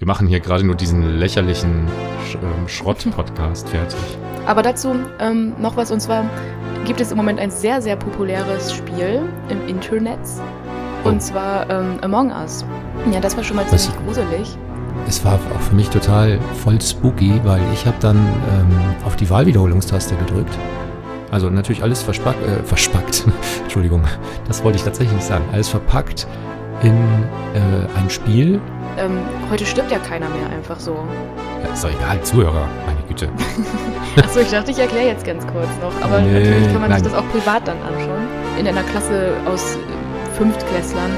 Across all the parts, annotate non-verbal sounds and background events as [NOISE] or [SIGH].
Wir machen hier gerade nur diesen lächerlichen Sch ähm, Schrott-Podcast [LAUGHS] fertig. Aber dazu ähm, noch was, und zwar gibt es im Moment ein sehr, sehr populäres Spiel im Internet. Und Oh. zwar ähm, Among Us. Ja, das war schon mal Was? ziemlich gruselig. Es war auch für mich total voll spooky, weil ich habe dann ähm, auf die Wahlwiederholungstaste gedrückt. Also natürlich alles verspack, äh, verspackt. [LAUGHS] Entschuldigung, das wollte ich tatsächlich nicht sagen. Alles verpackt in äh, ein Spiel. Ähm, heute stirbt ja keiner mehr einfach so. Ja, ist doch egal, Zuhörer, meine Güte. [LAUGHS] Achso, ich dachte, ich erkläre jetzt ganz kurz noch. Aber Nee, natürlich kann man nein. sich das auch privat dann anschauen. In einer Klasse aus äh, Fünftklässlern,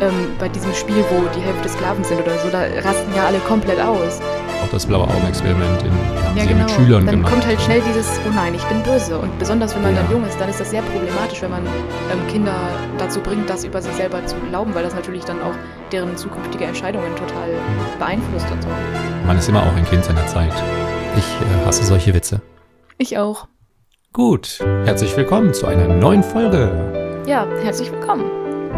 ähm, bei diesem Spiel, wo die Hälfte Sklaven sind oder so, da rasten ja alle komplett aus. Auch das blaue Augenexperiment in, Ja, genau. mit Schülern dann gemacht. kommt halt schnell dieses, oh nein, ich bin böse. Und besonders wenn man Ja. dann jung ist, dann ist das sehr problematisch, wenn man ähm, Kinder dazu bringt, das über sich selber zu glauben, weil das natürlich dann auch deren zukünftige Entscheidungen total beeinflusst und so. Man ist immer auch ein Kind seiner Zeit. Ich äh, hasse solche Witze. Ich auch. Gut, herzlich willkommen zu einer neuen Folge. Ja, herzlich willkommen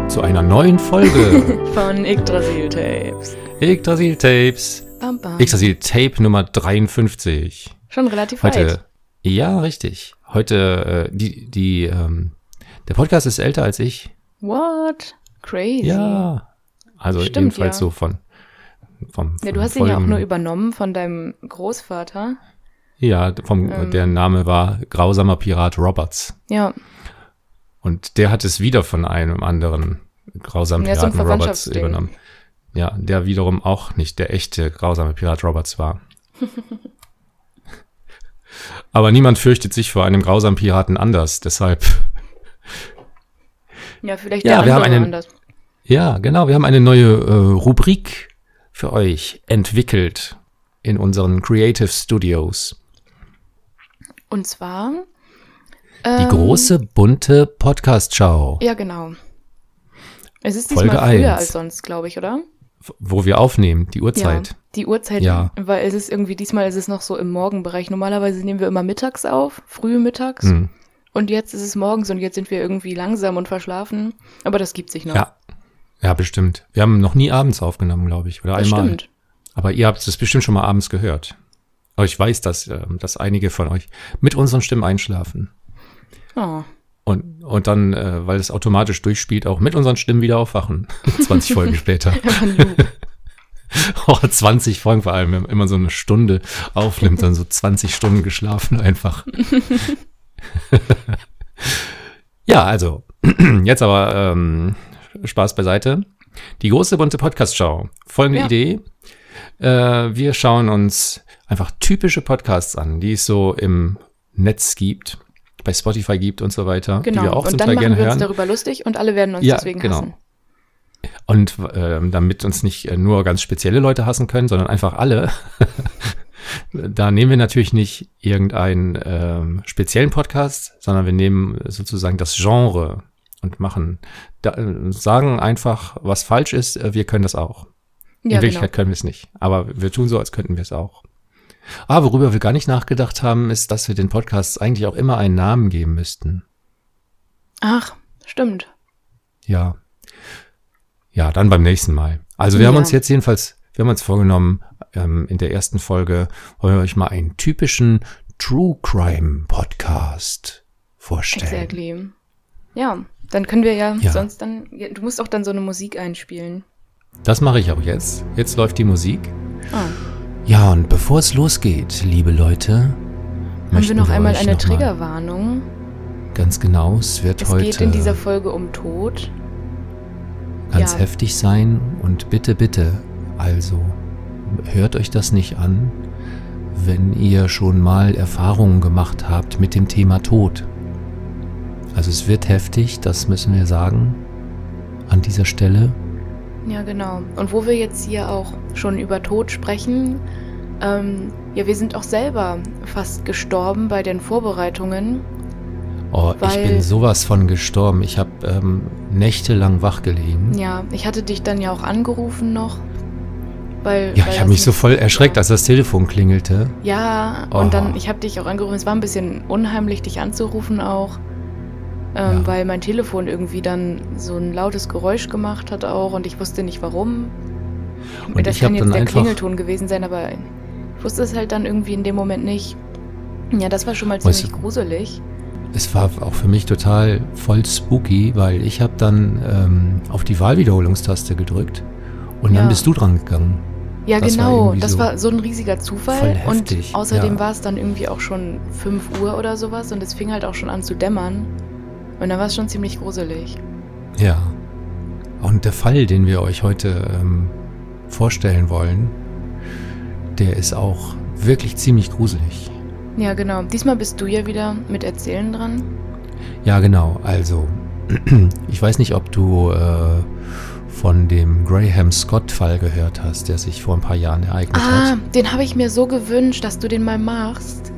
Zu einer neuen Folge [LAUGHS] von Yggdrasil Tapes. Yggdrasil Tapes. Bam, bam. Yggdrasil Tape Nummer 53. Schon relativ weit. Heute, ja, richtig. Heute, äh, die, die, ähm, der Podcast ist älter als ich. What? Crazy. Ja. Also Stimmt, jedenfalls ja. so von, vom, Ja, du hast ihn ja auch nur übernommen von deinem Großvater. Ja, vom, Ähm. der Name war Grausamer Pirat Roberts. Ja, Und der hat es wieder von einem anderen grausamen Ja, so ein Piraten Roberts übernommen. Ja, der wiederum auch nicht der echte grausame Pirat Roberts war. [LAUGHS] Aber niemand fürchtet sich vor einem grausamen Piraten anders, deshalb. ja, vielleicht Ja, der wir haben andere einen- anders. Ja, genau, wir haben eine neue äh, Rubrik für euch entwickelt in unseren Creative Studios. Und zwar. Die ähm, große bunte Podcast-Show, Ja, genau. Es ist Folge diesmal früher eins. als sonst, glaube ich, oder? Wo wir aufnehmen, die Uhrzeit. Ja, die Uhrzeit, Ja. weil es ist irgendwie, diesmal ist es noch so im Morgenbereich. Normalerweise nehmen wir immer mittags auf, früh mittags. Hm. Und jetzt ist es morgens und jetzt sind wir irgendwie langsam und verschlafen. Aber das gibt sich noch. Ja. Ja, bestimmt. Wir haben noch nie abends aufgenommen, glaube ich. Oder das einmal. stimmt. Aber ihr habt es bestimmt schon mal abends gehört. Aber ich weiß, dass, ähm, dass einige von euch mit unseren Stimmen einschlafen. Oh. Und, und dann, äh, weil es automatisch durchspielt, auch mit unseren Stimmen wieder aufwachen. [LAUGHS] 20 Folgen später. [LAUGHS] [LAUGHS] Oh, 20 Folgen vor allem, wenn man immer so eine Stunde aufnimmt, dann so 20 Stunden geschlafen einfach. ja, also, [CLEARS THROAT] jetzt aber ähm, Spaß beiseite. Die große bunte Podcast-Show. Folgende Ja. Idee. Äh, wir schauen uns einfach typische Podcasts an, die es so im Netz gibt, bei Spotify gibt und so weiter, die Genau. wir auch zum und dann Teil machen gerne wir uns hören. darüber lustig und alle werden uns Ja, deswegen genau. hassen. Und ähm, damit uns nicht äh, nur ganz spezielle Leute hassen können, sondern einfach alle, [LAUGHS] da nehmen wir natürlich nicht irgendeinen ähm, speziellen Podcast, sondern wir nehmen sozusagen das Genre und machen, da, äh, sagen einfach, was falsch ist, äh, wir können das auch. In Ja, genau. Wirklichkeit können wir es nicht, aber wir tun so, als könnten wir es auch. Ah, worüber wir gar nicht nachgedacht haben, ist, dass wir den Podcasts eigentlich auch immer einen Namen geben müssten. Ach, stimmt. Ja. Ja, dann beim nächsten Mal. Also wir haben Ja. uns jetzt jedenfalls, wir haben uns vorgenommen, ähm, in der ersten Folge wollen wir euch mal einen typischen True Crime Podcast vorstellen. Exactly. Ja, dann können wir ja, Ja. sonst dann. Du musst auch dann so eine Musik einspielen. Das mache ich auch jetzt. Jetzt läuft die Musik. Ah, Ja, und bevor es losgeht, liebe Leute, haben möchten wir noch einmal euch eine noch Triggerwarnung. Ganz genau, es wird Es heute geht in dieser Folge um Tod. ganz ja. heftig sein und bitte, bitte, also hört euch das nicht an, wenn ihr schon mal Erfahrungen gemacht habt mit dem Thema Tod. Also es wird heftig, das müssen wir sagen, an dieser Stelle. Ja, genau. Und wo wir jetzt hier auch schon über Tod sprechen, ähm, ja, wir sind auch selber fast gestorben bei den Vorbereitungen. Oh, ich bin sowas von gestorben. Ich habe ähm, nächtelang wach gelegen. Ja, ich hatte dich dann ja auch angerufen noch. Weil, Ja, weil ich habe mich so voll erschreckt, als das Telefon klingelte. Ja, Oh. und dann, ich habe dich auch angerufen. Es war ein bisschen unheimlich, dich anzurufen auch. Ähm, Ja. Weil mein Telefon irgendwie dann so ein lautes Geräusch gemacht hat auch und ich wusste nicht warum. Und das kann jetzt dann der. Klingelton gewesen sein, aber ich wusste es halt dann irgendwie in dem Moment nicht. Ja, das war schon mal Weißt ziemlich du- gruselig. Es war auch für mich total voll spooky, weil ich habe dann ähm, auf die Wahlwiederholungstaste gedrückt und Ja. dann bist du dran gegangen. Ja, Das war genau. irgendwie Das so war so ein riesiger Zufall. Und außerdem ja. war es dann irgendwie auch schon 5 Uhr oder sowas und es fing halt auch schon an zu dämmern. Und dann war es schon ziemlich gruselig. Ja. Und der Fall, den wir euch heute ähm, vorstellen wollen, der ist auch wirklich ziemlich gruselig. Ja, genau. Diesmal bist du ja wieder mit Erzählen dran. Ja, genau. Also, [CLEARS THROAT] ich weiß nicht, ob du äh, von dem Graham Scott-Fall gehört hast, der sich vor ein paar Jahren ereignet Ah, hat. den habe ich mir so gewünscht, dass du den mal machst.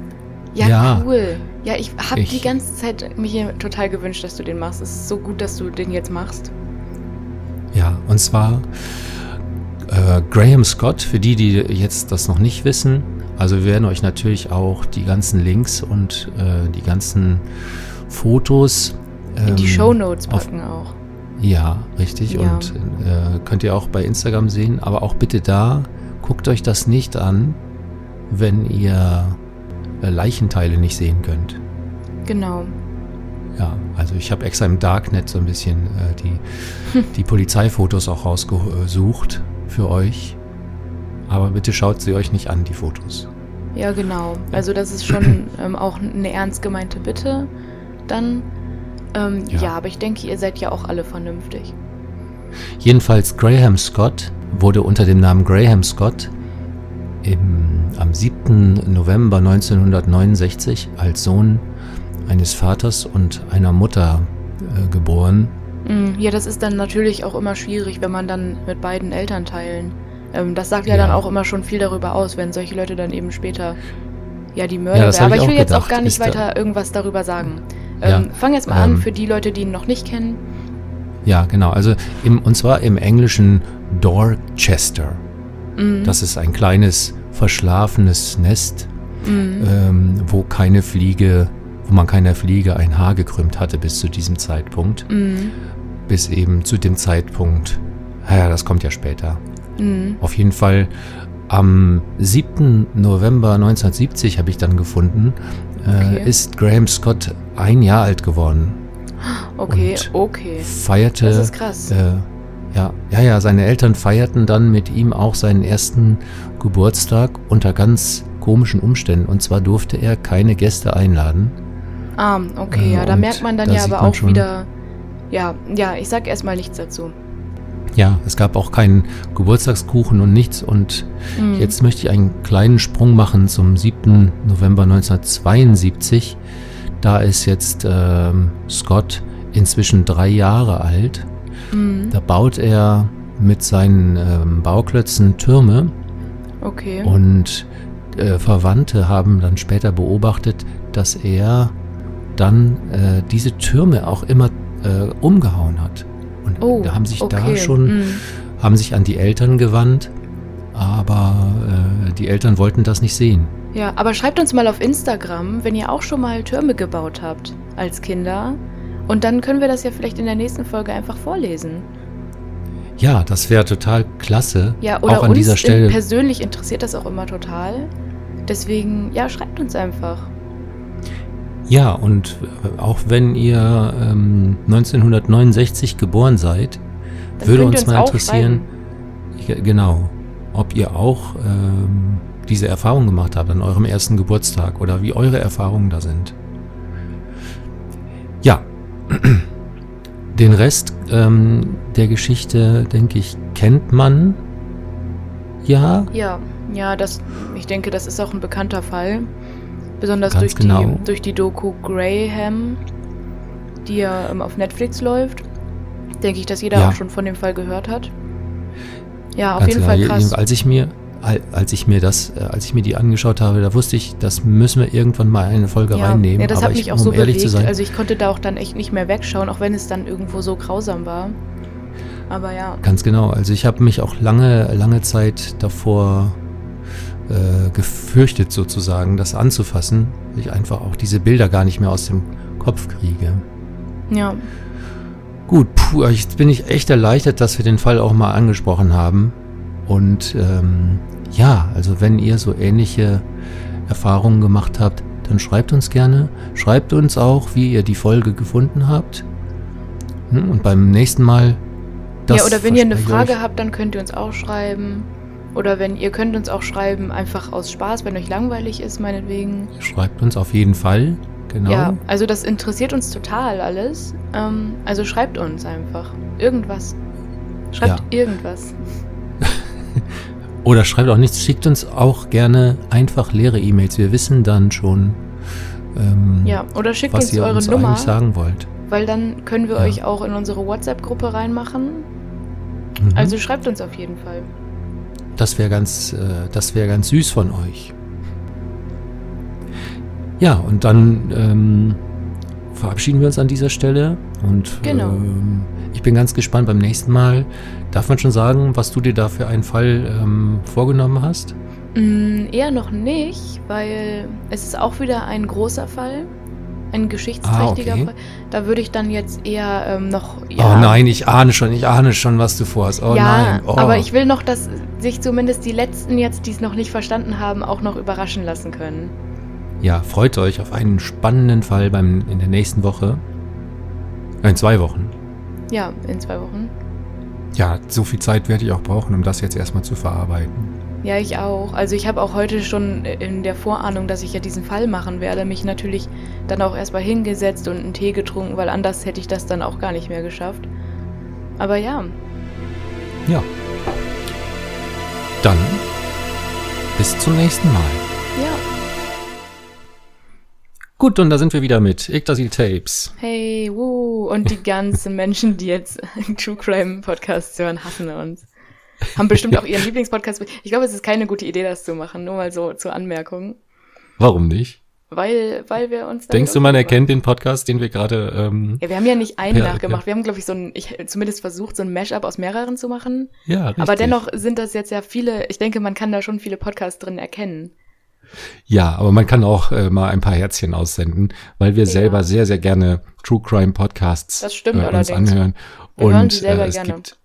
Ja, Ja. cool. Ja, ich habe die ganze Zeit mir hier total gewünscht, dass du den machst. Es ist so gut, dass du den jetzt machst. Ja, und zwar äh, Graham Scott, für die, die jetzt das noch nicht wissen. Also wir werden euch natürlich auch die ganzen Links und äh, die ganzen Fotos In die ähm, Show Notes auf- packen auch. Ja, richtig. Ja. Und äh, könnt ihr auch bei Instagram sehen. Aber auch bitte da, guckt euch das nicht an, wenn ihr Leichenteile nicht sehen könnt. Genau. Ja, also ich habe extra im Darknet so ein bisschen äh, die, [LAUGHS] die Polizeifotos auch rausgesucht für euch. Aber bitte schaut sie euch nicht an, die Fotos. Ja, genau. Also das ist schon [CLEARS THROAT] ähm, auch eine ernst gemeinte Bitte dann. Ähm, ja. Ja. aber ich denke, ihr seid ja auch alle vernünftig. Jedenfalls Graham Scott wurde unter dem Namen Graham Scott im, am 7. November 1969 als Sohn eines Vaters und einer Mutter äh, geboren. Mm, Ja, das ist dann natürlich auch immer schwierig, wenn man dann mit beiden Elternteilen. Ähm, das sagt ja, Ja. dann auch immer schon viel darüber aus, wenn solche Leute dann eben später ja die Mörder Ja, hab Aber ich ich will auch jetzt auch gedacht. gar nicht Ist weiter irgendwas darüber sagen. Ja, Ähm, fang jetzt mal an ähm, für die Leute, die ihn noch nicht kennen. Ja, genau. Also im, und zwar im englischen Dorchester. Mm, Das ist ein kleines verschlafenes Nest, mm, ähm, wo keine Fliege, wo man keiner Fliege ein Haar gekrümmt hatte bis zu diesem Zeitpunkt. mm, Bis eben zu dem Zeitpunkt, ja, das kommt ja später. mm. Auf jeden Fall am 7. November 1970 habe ich dann gefunden, Okay. äh, ist Graham Scott ein Jahr alt geworden. Okay, Und okay. Feierte. Das ist krass. Äh, ja, ja, ja, seine Eltern feierten dann mit ihm auch seinen ersten Geburtstag unter ganz komischen Umständen. Und zwar durfte er keine Gäste einladen. Ah, okay, Äh, ja, da merkt man dann da ja aber auch wieder. Ja, ja, ich sag erstmal nichts dazu. Ja, es gab auch keinen Geburtstagskuchen und nichts. Und Mm. jetzt möchte ich einen kleinen Sprung machen zum 7. November 1972. Da ist jetzt ähm, Scott inzwischen drei Jahre alt. Mm, Da baut er mit seinen ähm, Bauklötzen Türme okay. und äh, Verwandte haben dann später beobachtet, dass er dann äh, diese Türme auch immer äh, umgehauen hat. Und oh, da haben sich okay. da schon, mm. haben sich an die Eltern gewandt, aber äh, die Eltern wollten das nicht sehen. Ja, aber schreibt uns mal auf Instagram, wenn ihr auch schon mal Türme gebaut habt als Kinder. Und dann können wir das ja vielleicht in der nächsten Folge einfach vorlesen. Ja, das wäre total klasse. Ja, oder auch an uns dieser Stelle. persönlich interessiert das auch immer total. Deswegen, ja, schreibt uns einfach. Ja, und auch wenn ihr ähm, 1969 geboren seid, Dann würde ihr uns mal interessieren, genau, ob ihr auch ähm, diese Erfahrung gemacht habt an eurem ersten Geburtstag oder wie eure Erfahrungen da sind. Ja, den Rest ähm, der Geschichte, denke ich, kennt man. Ja, Ja, ja, das, ich denke, das ist auch ein bekannter Fall. Besonders Ganz durch, genau. die, durch die Doku Graham, die ja ähm, auf Netflix läuft. Denke ich, dass jeder Ja. auch schon von dem Fall gehört hat. Ja, auf Ganz jeden genau. Fall krass. Als ich mir, als ich mir das, äh, als ich mir die angeschaut habe, da wusste ich, das müssen wir irgendwann mal in eine Folge Ja, reinnehmen. ja, das Aber hat ich, mich auch um so ehrlich bewegt. zu sein, Also ich konnte da auch dann echt nicht mehr wegschauen, auch wenn es dann irgendwo so grausam war. Aber ja, ganz genau. Also ich habe mich auch lange, lange Zeit davor äh, gefürchtet, sozusagen, das anzufassen, weil ich einfach auch diese Bilder gar nicht mehr aus dem Kopf kriege. ja, Gut, puh, jetzt bin ich echt erleichtert, dass wir den Fall auch mal angesprochen haben. Und ähm, ja, also wenn ihr so ähnliche Erfahrungen gemacht habt, dann schreibt uns gerne. Schreibt uns auch, wie ihr die Folge gefunden habt. Hm, Und beim nächsten Mal. das ja, oder wenn ihr eine Frage euch. habt, dann könnt ihr uns auch schreiben. Oder wenn ihr könnt uns auch schreiben, einfach aus Spaß, wenn euch langweilig ist, meinetwegen. Schreibt uns auf jeden Fall. Genau. Ja, also das interessiert uns total alles. Ähm, also schreibt uns einfach. Irgendwas. Schreibt Ja. irgendwas. Oder schreibt auch nichts, schickt uns auch gerne einfach leere E-Mails. Wir wissen dann schon, ähm, Ja, oder schickt was uns ihr eure uns Nummer, eigentlich sagen wollt. weil dann können wir Ja. euch auch in unsere WhatsApp-Gruppe reinmachen. Mhm. Also schreibt uns auf jeden Fall. Das wäre ganz, äh, das wäre ganz süß von euch. Ja, und dann ähm, verabschieden wir uns an dieser Stelle und Genau. ähm, ich bin ganz gespannt beim nächsten Mal. Darf man schon sagen, was du dir da für einen Fall ähm, vorgenommen hast? Mm, eher noch nicht, weil es ist auch wieder ein großer Fall. Ein geschichtsträchtiger Ah, okay. Fall. Da würde ich dann jetzt eher ähm, noch. Oh nein, ich ahne schon, ich ahne schon, was du vorhast. Oh ja, nein. Oh. aber ich will noch, dass sich zumindest die Letzten jetzt, die es noch nicht verstanden haben, auch noch überraschen lassen können. Ja, freut euch auf einen spannenden Fall beim, in der nächsten Woche. In zwei Wochen. Ja, in zwei Wochen. Ja, so viel Zeit werde ich auch brauchen, um das jetzt erstmal zu verarbeiten. Ja, ich auch. Also ich habe auch heute schon in der Vorahnung, dass ich ja diesen Fall machen werde, mich natürlich dann auch erstmal hingesetzt und einen Tee getrunken, weil anders hätte ich das dann auch gar nicht mehr geschafft. Aber ja, Ja. Dann bis zum nächsten Mal. ja. Gut, und da sind wir wieder mit Yggdrasil Tapes. Hey, wuh. Und die ganzen Menschen, die jetzt True Crime Podcasts hören, hassen uns. Haben bestimmt auch ihren Lieblingspodcast. Ich glaube, es ist keine gute Idee, das zu machen. Nur mal so zur Anmerkung. Warum nicht? Weil, weil wir uns Denkst du, man erkennt den Podcast, den wir gerade. Ähm, Ja, wir haben ja nicht einen Ja, nachgemacht. ja. Wir haben, glaube ich, so ein, ich zumindest versucht, so ein Mashup aus mehreren zu machen. ja, richtig. Aber dennoch sind das jetzt ja viele, ich denke, man kann da schon viele Podcasts drin erkennen. Ja, aber man kann auch äh, mal ein paar Herzchen aussenden, weil wir Ja. selber sehr, sehr gerne True Crime Podcasts Das stimmt äh, uns allerdings. anhören. Wir und äh, es gerne. gibt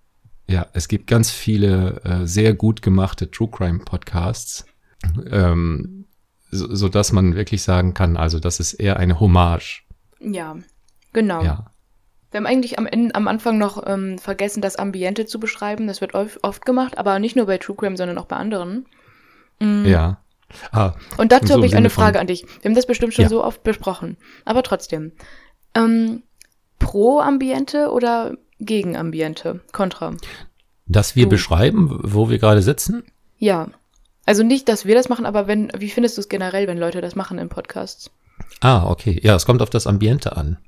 ja, es gibt ganz viele äh, sehr gut gemachte True Crime Podcasts, ähm, so, so dass man wirklich sagen kann, also das ist eher eine Hommage. Ja, genau. Ja, Wir haben eigentlich am, Ende, am Anfang noch ähm, vergessen, das Ambiente zu beschreiben. Das wird oft, gemacht, aber nicht nur bei True Crime, sondern auch bei anderen. Mm. ja. Ah, Und dazu So habe ich eine Sinne von- Frage an dich. Wir haben das bestimmt schon Ja. so oft besprochen. Aber trotzdem. Ähm, pro Ambiente oder gegen Ambiente? Contra. dass wir Du. beschreiben, wo wir gerade sitzen. Ja. Also nicht, dass wir das machen, aber wenn, wie findest du es generell, wenn Leute das machen in Podcasts? Ah, okay. Ja, es kommt auf das Ambiente an.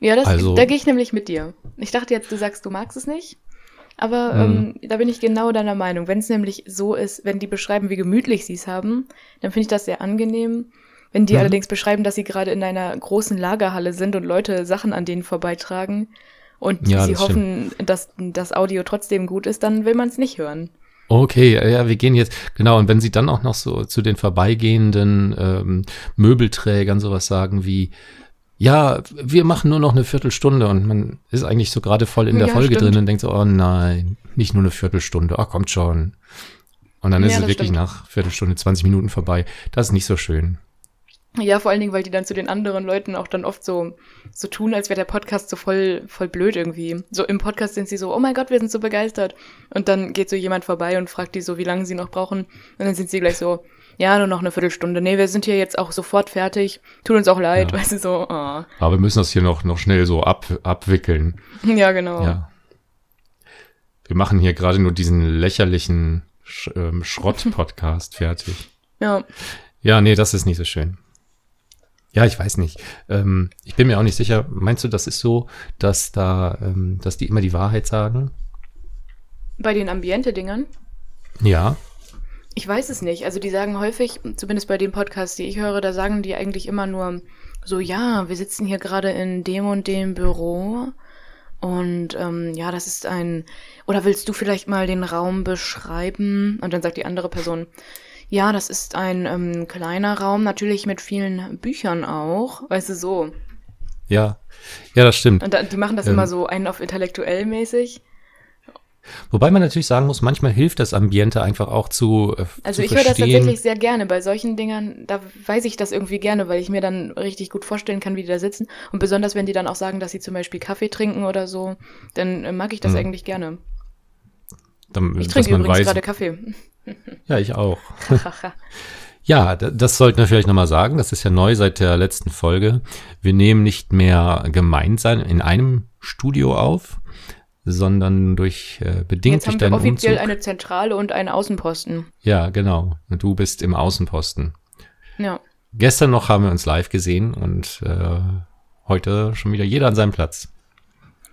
Ja, das, Also- da gehe ich nämlich mit dir. Ich dachte jetzt, du sagst, du magst es nicht. Aber Mhm. ähm, da bin ich genau deiner Meinung. Wenn es nämlich so ist, wenn die beschreiben, wie gemütlich sie es haben, dann finde ich das sehr angenehm. Wenn die Mhm. allerdings beschreiben, dass sie gerade in einer großen Lagerhalle sind und Leute Sachen an denen vorbeitragen und Ja, sie das hoffen, dass das Audio trotzdem gut ist, dann will man es nicht hören. Okay, ja, ja, wir gehen jetzt, genau, und wenn sie dann auch noch so zu den vorbeigehenden ähm, Möbelträgern sowas sagen wie, ja, wir machen nur noch eine Viertelstunde und man ist eigentlich so gerade voll in der Ja, Folge stimmt. drin und denkt so, oh nein, nicht nur eine Viertelstunde, ach kommt schon. Und dann Ja, ist es wirklich stimmt. nach Viertelstunde, 20 Minuten vorbei. Das ist nicht so schön. Ja, vor allen Dingen, weil die dann zu den anderen Leuten auch dann oft so, so tun, als wäre der Podcast so voll, voll blöd irgendwie. So im Podcast sind sie so, oh mein Gott, wir sind so begeistert. Und dann geht so jemand vorbei und fragt die so, wie lange sie noch brauchen. Und dann sind sie gleich so, ja, nur noch eine Viertelstunde. Nee, wir sind hier jetzt auch sofort fertig. Tut uns auch leid, Ja. weißt du, so, ah. Aber wir müssen das hier noch, noch schnell so ab, abwickeln. Ja, genau. Ja. Wir machen hier gerade nur diesen lächerlichen Sch ähm, Schrott-Podcast [LAUGHS] fertig. ja. Ja, nee, das ist nicht so schön. Ja, ich weiß nicht. Ähm, ich bin mir auch nicht sicher. Meinst du, das ist so, dass da, ähm, dass die immer die Wahrheit sagen? Bei den Ambiente-Dingern? Ja. Ich weiß es nicht. Also die sagen häufig, zumindest bei den Podcasts, die ich höre, da sagen die eigentlich immer nur so, ja, wir sitzen hier gerade in dem und dem Büro und ähm, ja, das ist ein, oder willst du vielleicht mal den Raum beschreiben? Und dann sagt die andere Person, ja, das ist ein ähm, kleiner Raum, natürlich mit vielen Büchern auch, weißt du, so. Ja. Ja, das stimmt. Und da, die machen das Ähm. immer so einen auf intellektuell mäßig. Wobei man natürlich sagen muss, manchmal hilft das Ambiente einfach auch zu. Äh, Also zu ich höre das tatsächlich sehr gerne. Bei solchen Dingern, da weiß ich das irgendwie gerne, weil ich mir dann richtig gut vorstellen kann, wie die da sitzen. Und besonders, wenn die dann auch sagen, dass sie zum Beispiel Kaffee trinken oder so, dann äh, mag ich das Mhm. eigentlich gerne. Dann, Ich trinke übrigens weiß- gerade Kaffee. Ja, ich auch. [LAUGHS] Ja, das sollten wir vielleicht nochmal sagen. Das ist ja neu seit der letzten Folge. Wir nehmen nicht mehr gemeinsam in einem Studio auf, sondern durch äh, bedingt Jetzt haben wir offiziell Umzug. eine Zentrale und einen Außenposten. ja, genau. Du bist im Außenposten. Ja. Gestern noch haben wir uns live gesehen und äh, heute schon wieder jeder an seinem Platz.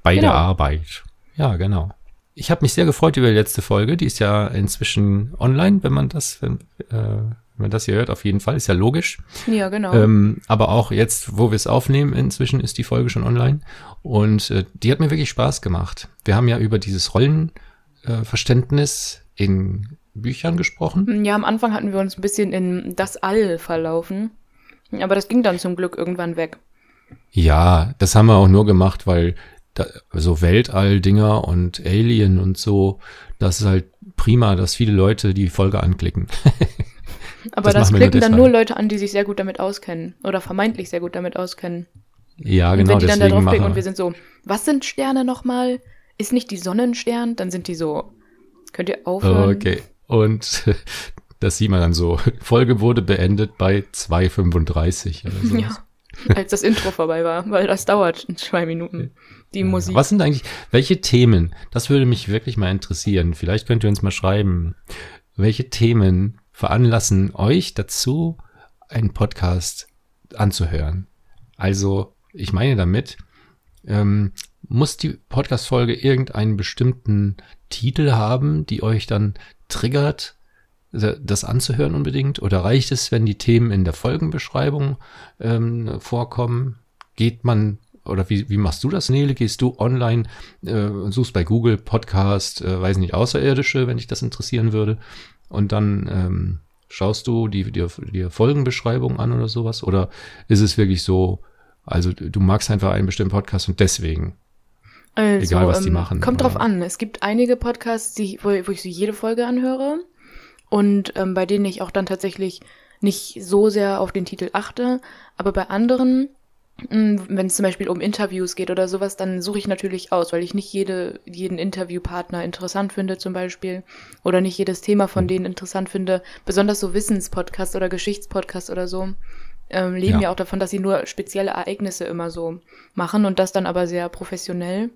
Bei Genau. der Arbeit. Ja, genau. Ich habe mich sehr gefreut über die letzte Folge. Die ist ja inzwischen online, wenn man das, wenn, äh, wenn man das hier hört, auf jeden Fall. Ist ja logisch. Ja, genau. Ähm, aber auch jetzt, wo wir es aufnehmen, inzwischen ist die Folge schon online. Und äh, die hat mir wirklich Spaß gemacht. Wir haben ja über dieses Rollenverständnis äh, in Büchern gesprochen. Ja, am Anfang hatten wir uns ein bisschen in das All verlaufen. Aber das ging dann zum Glück irgendwann weg. Ja, das haben wir auch nur gemacht, weil da, so Weltall-Dinger und Alien und so, das ist halt prima, dass viele Leute die Folge anklicken. [LAUGHS] Aber Das das, klicken dann nur Leute an, die sich sehr gut damit auskennen. Oder vermeintlich sehr gut damit auskennen. ja, und genau, wenn die dann da draufklicken und wir sind so, was sind Sterne nochmal? Ist nicht die Sonne ein Stern? Dann sind die so, könnt ihr aufhören? Okay. Und [LAUGHS] das sieht man dann so. [LAUGHS] Folge wurde beendet bei 2,35 oder so. [LAUGHS] Ja, als das Intro vorbei war, weil das dauert zwei Minuten. Die Musik. Was sind eigentlich, welche Themen, das würde mich wirklich mal interessieren. Vielleicht könnt ihr uns mal schreiben, welche Themen veranlassen euch dazu, einen Podcast anzuhören? Also, ich meine damit, ähm, muss die Podcast-Folge irgendeinen bestimmten Titel haben, die euch dann triggert, äh, das anzuhören unbedingt? Oder reicht es, wenn die Themen in der Folgenbeschreibung ähm, vorkommen? Geht man, oder wie, wie machst du das, Nele? Gehst du online äh, suchst bei Google Podcast, äh, weiß nicht, Außerirdische, wenn dich das interessieren würde? Und dann ähm, schaust du die, die, die Folgenbeschreibung an oder sowas? Oder ist es wirklich so, also du magst einfach einen bestimmten Podcast und deswegen? Also, egal, was die machen, Kommt drauf oder? an. Es gibt einige Podcasts, die, wo, wo ich so jede Folge anhöre und ähm, bei denen ich auch dann tatsächlich nicht so sehr auf den Titel achte. Aber bei anderen, wenn es zum Beispiel um Interviews geht oder sowas, dann suche ich natürlich aus, weil ich nicht jede, jeden Interviewpartner interessant finde zum Beispiel oder nicht jedes Thema Hm. von denen interessant finde. Besonders so Wissenspodcasts oder Geschichtspodcasts oder so ähm, leben Ja. ja. auch davon, dass sie nur spezielle Ereignisse immer so machen und das dann aber sehr professionell.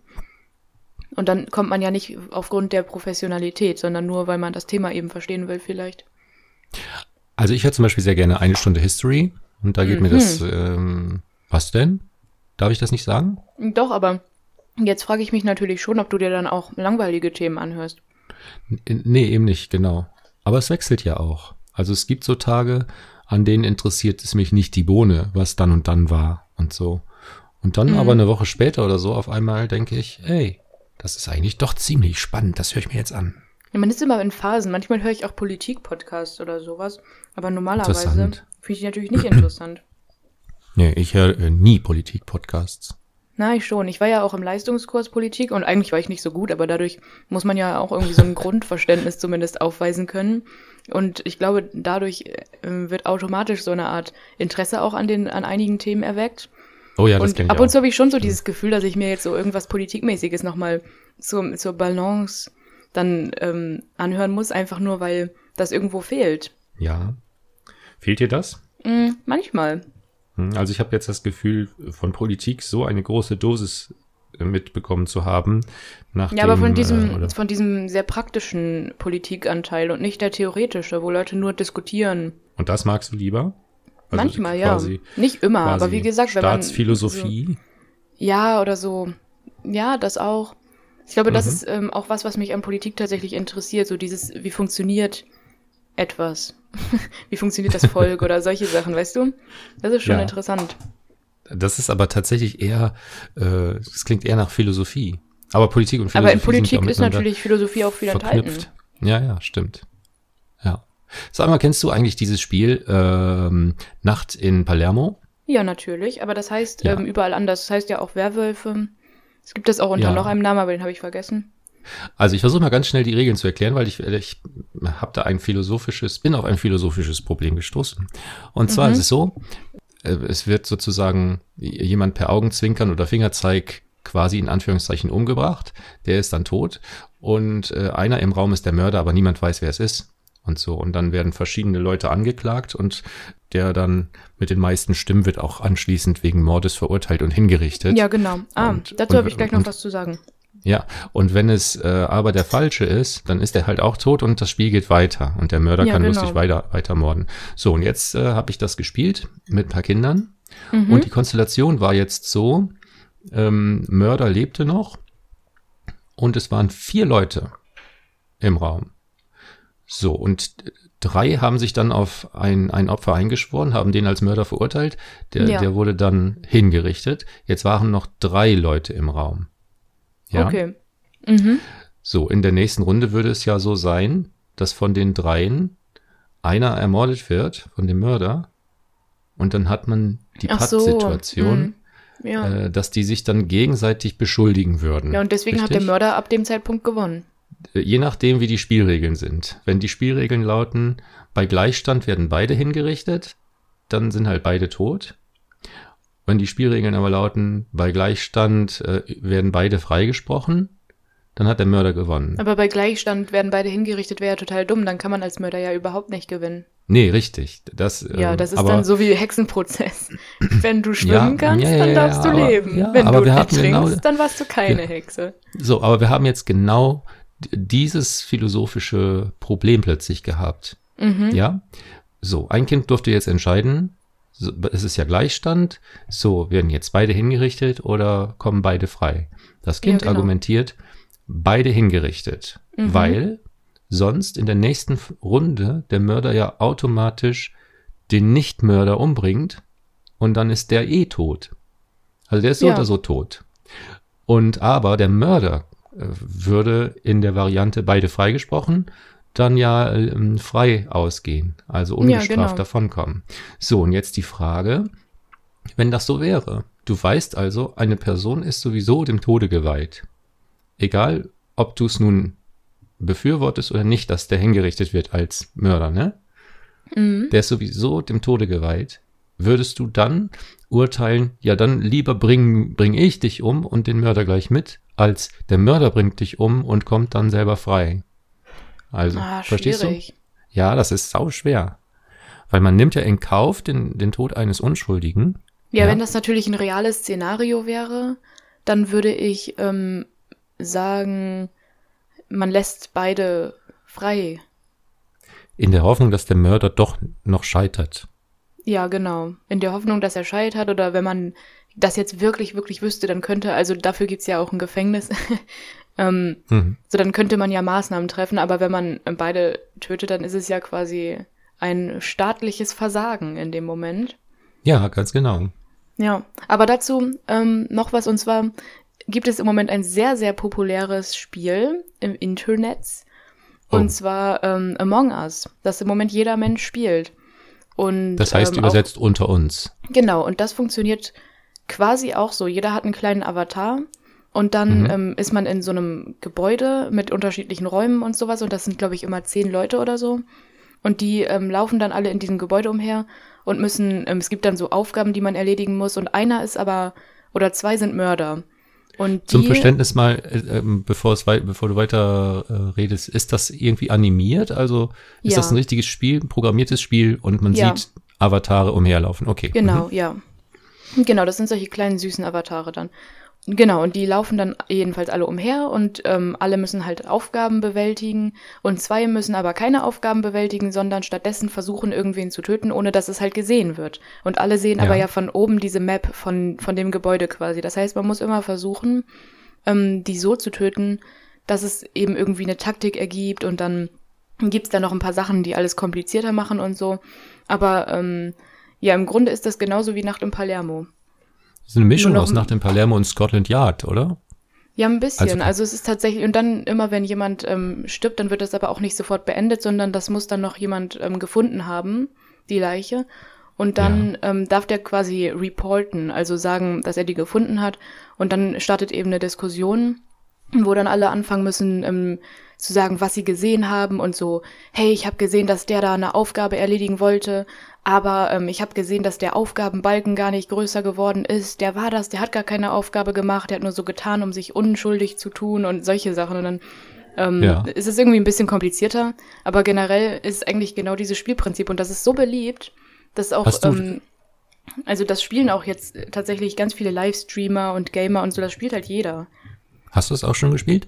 Und dann kommt man ja nicht aufgrund der Professionalität, sondern nur, weil man das Thema eben verstehen will vielleicht. Also ich höre zum Beispiel sehr gerne eine Stunde History und da geht mir Mhm. das, ähm, was denn? Darf ich das nicht sagen? Doch, aber jetzt frage ich mich natürlich schon, ob du dir dann auch langweilige Themen anhörst. N- Nee, eben nicht, genau. Aber es wechselt ja auch. Also es gibt so Tage, an denen interessiert es mich nicht die Bohne, was dann und dann war und so. Und dann Mhm. aber eine Woche später oder so auf einmal denke ich, ey, das ist eigentlich doch ziemlich spannend, das höre ich mir jetzt an. Ja, man ist immer in Phasen. Manchmal höre ich auch Politik-Podcasts oder sowas. Aber normalerweise finde ich die natürlich nicht interessant. Nee, ich höre äh, nie Politik-Podcasts. Na, ich schon. Ich war ja auch im Leistungskurs Politik und eigentlich war ich nicht so gut, aber dadurch muss man ja auch irgendwie so ein [LAUGHS] Grundverständnis zumindest aufweisen können. Und ich glaube, dadurch äh, wird automatisch so eine Art Interesse auch an den, an einigen Themen erweckt. Oh ja, das und kenne ich ab und zu habe ich schon so dieses Gefühl, dass ich mir jetzt so irgendwas Politikmäßiges nochmal zur, zur Balance dann ähm, anhören muss, einfach nur weil das irgendwo fehlt. Ja. Fehlt dir das? Mm, manchmal. Hm, Also ich habe jetzt das Gefühl, von Politik so eine große Dosis äh, mitbekommen zu haben. Nach Ja, aber dem, von diesem, äh, von diesem sehr praktischen Politikanteil und nicht der theoretische, wo Leute nur diskutieren. und das magst du lieber? Also Manchmal, ja. Nicht immer, aber wie gesagt, wenn man. Staatsphilosophie. So, ja, oder so. Ja, das auch. Ich glaube, das Mhm. ist ähm, auch was, was mich an Politik tatsächlich interessiert. So dieses, wie funktioniert etwas? [LAUGHS] wie funktioniert das Volk oder solche Sachen, weißt du? Das ist schon Ja. interessant. Das ist aber tatsächlich eher, äh, das klingt eher nach Philosophie. Aber Politik und Philosophie Aber in Politik ist natürlich Philosophie auch viel enthalten. Ja, ja, stimmt. Ja. Sag mal, kennst du eigentlich dieses Spiel ähm, Nacht in Palermo? Ja, natürlich, aber das heißt Ja. ähm, überall anders. Das heißt ja auch Werwölfe. Es gibt das auch unter Ja. noch einem Namen, aber den habe ich vergessen. Also ich versuche mal ganz schnell die Regeln zu erklären, weil ich, ich habe da ein philosophisches, bin auf ein philosophisches Problem gestoßen. Und zwar Mhm. ist es so, äh, es wird sozusagen jemand per Augenzwinkern oder Fingerzeig quasi in Anführungszeichen umgebracht. Der ist dann tot und äh, einer im Raum ist der Mörder, aber niemand weiß, wer es ist. Und so. Und dann werden verschiedene Leute angeklagt und der dann mit den meisten Stimmen wird auch anschließend wegen Mordes verurteilt und hingerichtet. Ja, genau. Ah, Und- dazu habe ich gleich noch und- was zu sagen. Ja, und wenn es äh, aber der Falsche ist, dann ist er halt auch tot und das Spiel geht weiter und der Mörder Ja, kann genau. lustig weiter, weiter morden. So, und jetzt äh, habe ich das gespielt mit ein paar Kindern Mhm. und die Konstellation war jetzt so, ähm, Mörder lebte noch und es waren vier Leute im Raum. So, und drei haben sich dann auf ein, ein Opfer eingeschworen, haben den als Mörder verurteilt. Der, Ja. der wurde dann hingerichtet. Jetzt waren noch drei Leute im Raum. Ja. Okay. Mhm. So, in der nächsten Runde würde es ja so sein, dass von den dreien einer ermordet wird, von dem Mörder. Und dann hat man die Ach so. Pattsituation, Mhm. Ja. äh, dass die sich dann gegenseitig beschuldigen würden. ja, und deswegen hat der Richtig? Mörder ab dem Zeitpunkt gewonnen. Äh, Je nachdem, wie die Spielregeln sind. Wenn die Spielregeln lauten, bei Gleichstand werden beide hingerichtet, dann sind halt beide tot. Wenn die Spielregeln aber lauten, bei Gleichstand äh, werden beide freigesprochen, dann hat der Mörder gewonnen. Aber bei Gleichstand werden beide hingerichtet, wäre ja total dumm. Dann kann man als Mörder ja überhaupt nicht gewinnen. Nee, richtig. Das, Ja, ähm, das ist aber, dann so wie Hexenprozess. [CLEARS THROAT] Wenn du schwimmen Ja, kannst, ja, ja, dann darfst du aber- leben. ja, Wenn aber du nicht genau- trinkst, dann warst du keine. Hexe. So, aber wir haben jetzt genau dieses philosophische Problem plötzlich gehabt. Mhm. Ja? So, ein Kind durfte jetzt entscheiden, so, es ist ja Gleichstand, so, werden jetzt beide hingerichtet oder kommen beide frei? Das Kind Ja, genau. argumentiert, beide hingerichtet, Mhm. weil sonst in der nächsten Runde der Mörder ja automatisch den Nichtmörder umbringt und dann ist der eh tot. Also der ist so Ja. oder so tot. Und aber der Mörder äh, würde in der Variante beide freigesprochen, dann ja ähm, frei ausgehen, also ungestraft genau. davonkommen. So, und jetzt die Frage, wenn das so wäre. Du weißt also, eine Person ist sowieso dem Tode geweiht. Egal, ob du es nun befürwortest oder nicht, dass der hingerichtet wird als Mörder, ne? Mhm. Der ist sowieso dem Tode geweiht. Würdest du dann urteilen, ja, dann lieber bring, bring ich dich um und den Mörder gleich mit, als der Mörder bringt dich um und kommt dann selber frei. Also, Ah, verstehst du? Ja, das ist sau schwer. Weil man nimmt ja in Kauf den, den Tod eines Unschuldigen. Ja, Ja. wenn das natürlich ein reales Szenario wäre, dann würde ich ähm, sagen, man lässt beide frei. In der Hoffnung, dass der Mörder doch noch scheitert. Ja, genau. In der Hoffnung, dass er scheitert oder wenn man das jetzt wirklich, wirklich wüsste, dann könnte, also dafür gibt's ja auch ein Gefängnis, [LAUGHS] ähm, Mhm. so dann könnte man ja Maßnahmen treffen, aber wenn man ähm, beide tötet, dann ist es ja quasi ein staatliches Versagen in dem Moment. Ja, ganz genau. Ja, aber dazu ähm, noch was, und zwar gibt es im Moment ein sehr, sehr populäres Spiel im Internet. Und Oh. zwar ähm, Among Us, das im Moment jeder Mensch spielt. Und, Das heißt ähm, übersetzt unter uns. Auch, genau, und das funktioniert quasi auch so. Jeder hat einen kleinen Avatar und dann Mhm. ähm, ist man in so einem Gebäude mit unterschiedlichen Räumen und sowas. Und das sind, glaube ich, immer zehn Leute oder so. Und die ähm, laufen dann alle in diesem Gebäude umher und müssen, ähm, es gibt dann so Aufgaben, die man erledigen muss. Und einer ist aber, oder zwei sind Mörder. Und Zum Verständnis mal, äh, ähm, bevor, es wei bevor du weiter äh, redest, ist das irgendwie animiert? Also ist Ja. das ein richtiges Spiel, ein programmiertes Spiel und man Ja. sieht Avatare umherlaufen? Okay. Genau, Mhm. ja. Genau, das sind solche kleinen süßen Avatare dann. Genau, und die laufen dann jedenfalls alle umher und ähm, alle müssen halt Aufgaben bewältigen und zwei müssen aber keine Aufgaben bewältigen, sondern stattdessen versuchen, irgendwen zu töten, ohne dass es halt gesehen wird. Und alle sehen Ja. aber ja von oben diese Map von, von dem Gebäude quasi. Das heißt, man muss immer versuchen, ähm, die so zu töten, dass es eben irgendwie eine Taktik ergibt und dann gibt's da noch ein paar Sachen, die alles komplizierter machen und so. Aber ähm, ja, im Grunde ist das genauso wie Nacht in Palermo. Das ist eine Mischung aus Nacht in Palermo und Scotland Yard, oder? Ja, ein bisschen. Also- Also, es ist tatsächlich, und dann immer, wenn jemand ähm, stirbt, dann wird das aber auch nicht sofort beendet, sondern das muss dann noch jemand ähm, gefunden haben, die Leiche. Und dann ähm, darf der quasi reporten, also sagen, dass er die gefunden hat. Und dann startet eben eine Diskussion. wo dann alle anfangen müssen ähm, zu sagen, was sie gesehen haben und so, hey, ich habe gesehen, dass der da eine Aufgabe erledigen wollte, aber ähm, ich habe gesehen, dass der Aufgabenbalken gar nicht größer geworden ist. Der war das, der hat gar keine Aufgabe gemacht, der hat nur so getan, um sich unschuldig zu tun und solche Sachen. Und dann ähm, ja. ist es irgendwie ein bisschen komplizierter, aber generell ist eigentlich genau dieses Spielprinzip und das ist so beliebt, dass auch ähm, also das spielen auch jetzt tatsächlich ganz viele Livestreamer und Gamer und so, das spielt halt jeder. Hast du es auch schon gespielt?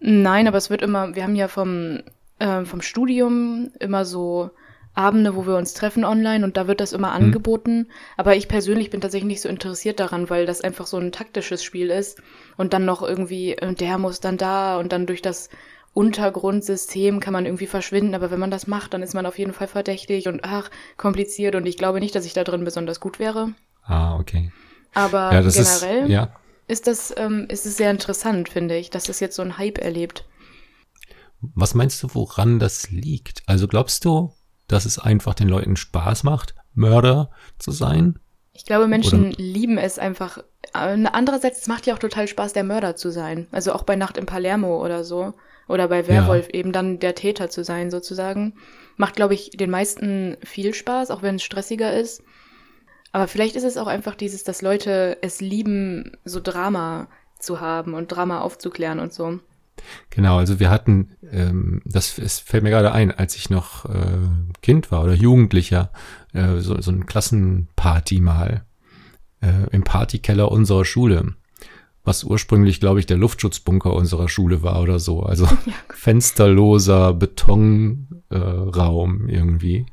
Nein, aber es wird immer, wir haben ja vom, äh, vom Studium immer so Abende, wo wir uns treffen online und da wird das immer hm. angeboten. Aber ich persönlich bin tatsächlich nicht so interessiert daran, weil das einfach so ein taktisches Spiel ist und dann noch irgendwie, äh, der muss dann da und dann durch das Untergrundsystem kann man irgendwie verschwinden, aber wenn man das macht, dann ist man auf jeden Fall verdächtig und ach, kompliziert und ich glaube nicht, dass ich da drin besonders gut wäre. Ah, okay. Aber ja, generell ist, ja. ist das ähm, ist es sehr interessant, finde ich, dass das jetzt so ein Hype erlebt. Was meinst du, woran das liegt? Also glaubst du, dass es einfach den Leuten Spaß macht, Mörder zu sein? Ich glaube, Menschen Oder? lieben es einfach. Andererseits, es macht ja auch total Spaß, der Mörder zu sein. Also auch bei Nacht in Palermo oder so. Oder bei Werwolf ja. eben dann der Täter zu sein, sozusagen. Macht, glaube ich, den meisten viel Spaß, auch wenn es stressiger ist. Aber vielleicht ist es auch einfach dieses, dass Leute es lieben, so Drama zu haben und Drama aufzuklären und so. Genau, also wir hatten, ähm, das es fällt mir gerade ein, als ich noch äh, Kind war oder Jugendlicher, äh, so, so ein Klassenparty mal äh, im Partykeller unserer Schule, was ursprünglich, glaube ich, der Luftschutzbunker unserer Schule war oder so. Also [LAUGHS] ja. fensterloser Betonraum äh, irgendwie.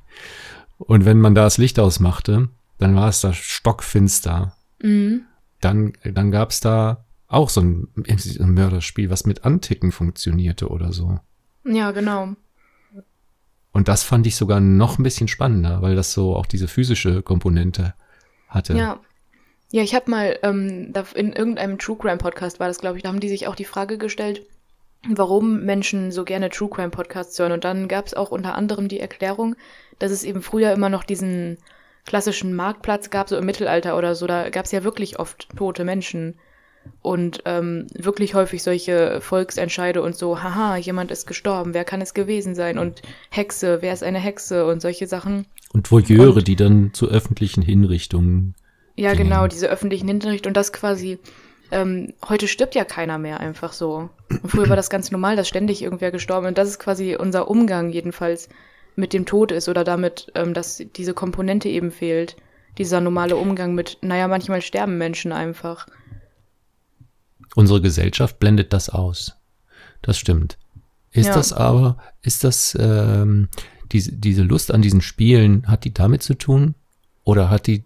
Und wenn man da das Licht ausmachte, dann war es da stockfinster. Mhm. Dann, dann gab es da auch so ein, ein Mörderspiel, was mit Anticken funktionierte oder so. Ja, genau. Und das fand ich sogar noch ein bisschen spannender, weil das so auch diese physische Komponente hatte. Ja. Ja, ich habe mal ähm, in irgendeinem True Crime Podcast war das, glaube ich, da haben die sich auch die Frage gestellt, warum Menschen so gerne True Crime Podcasts hören. Und dann gab es auch unter anderem die Erklärung, dass es eben früher immer noch diesen klassischen Marktplatz gab, so im Mittelalter oder so. Da gab es ja wirklich oft tote Menschen und ähm, wirklich häufig solche Volksentscheide und so, haha, jemand ist gestorben, wer kann es gewesen sein? Und Hexe, wer ist eine Hexe und solche Sachen. Und Voyeure, und, die dann zu öffentlichen Hinrichtungen. Ja, gingen. genau, diese öffentlichen Hinrichtungen und das quasi, ähm, heute stirbt ja keiner mehr einfach so. Und früher war das ganz normal, dass ständig irgendwer gestorben ist. Und das ist quasi unser Umgang jedenfalls mit dem Tod ist oder damit, ähm, dass diese Komponente eben fehlt. Dieser normale Umgang mit, naja, manchmal sterben Menschen einfach. Unsere Gesellschaft blendet das aus. Das stimmt. Ist ja. das aber, ist das, ähm, diese, diese Lust an diesen Spielen, hat die damit zu tun? Oder hat die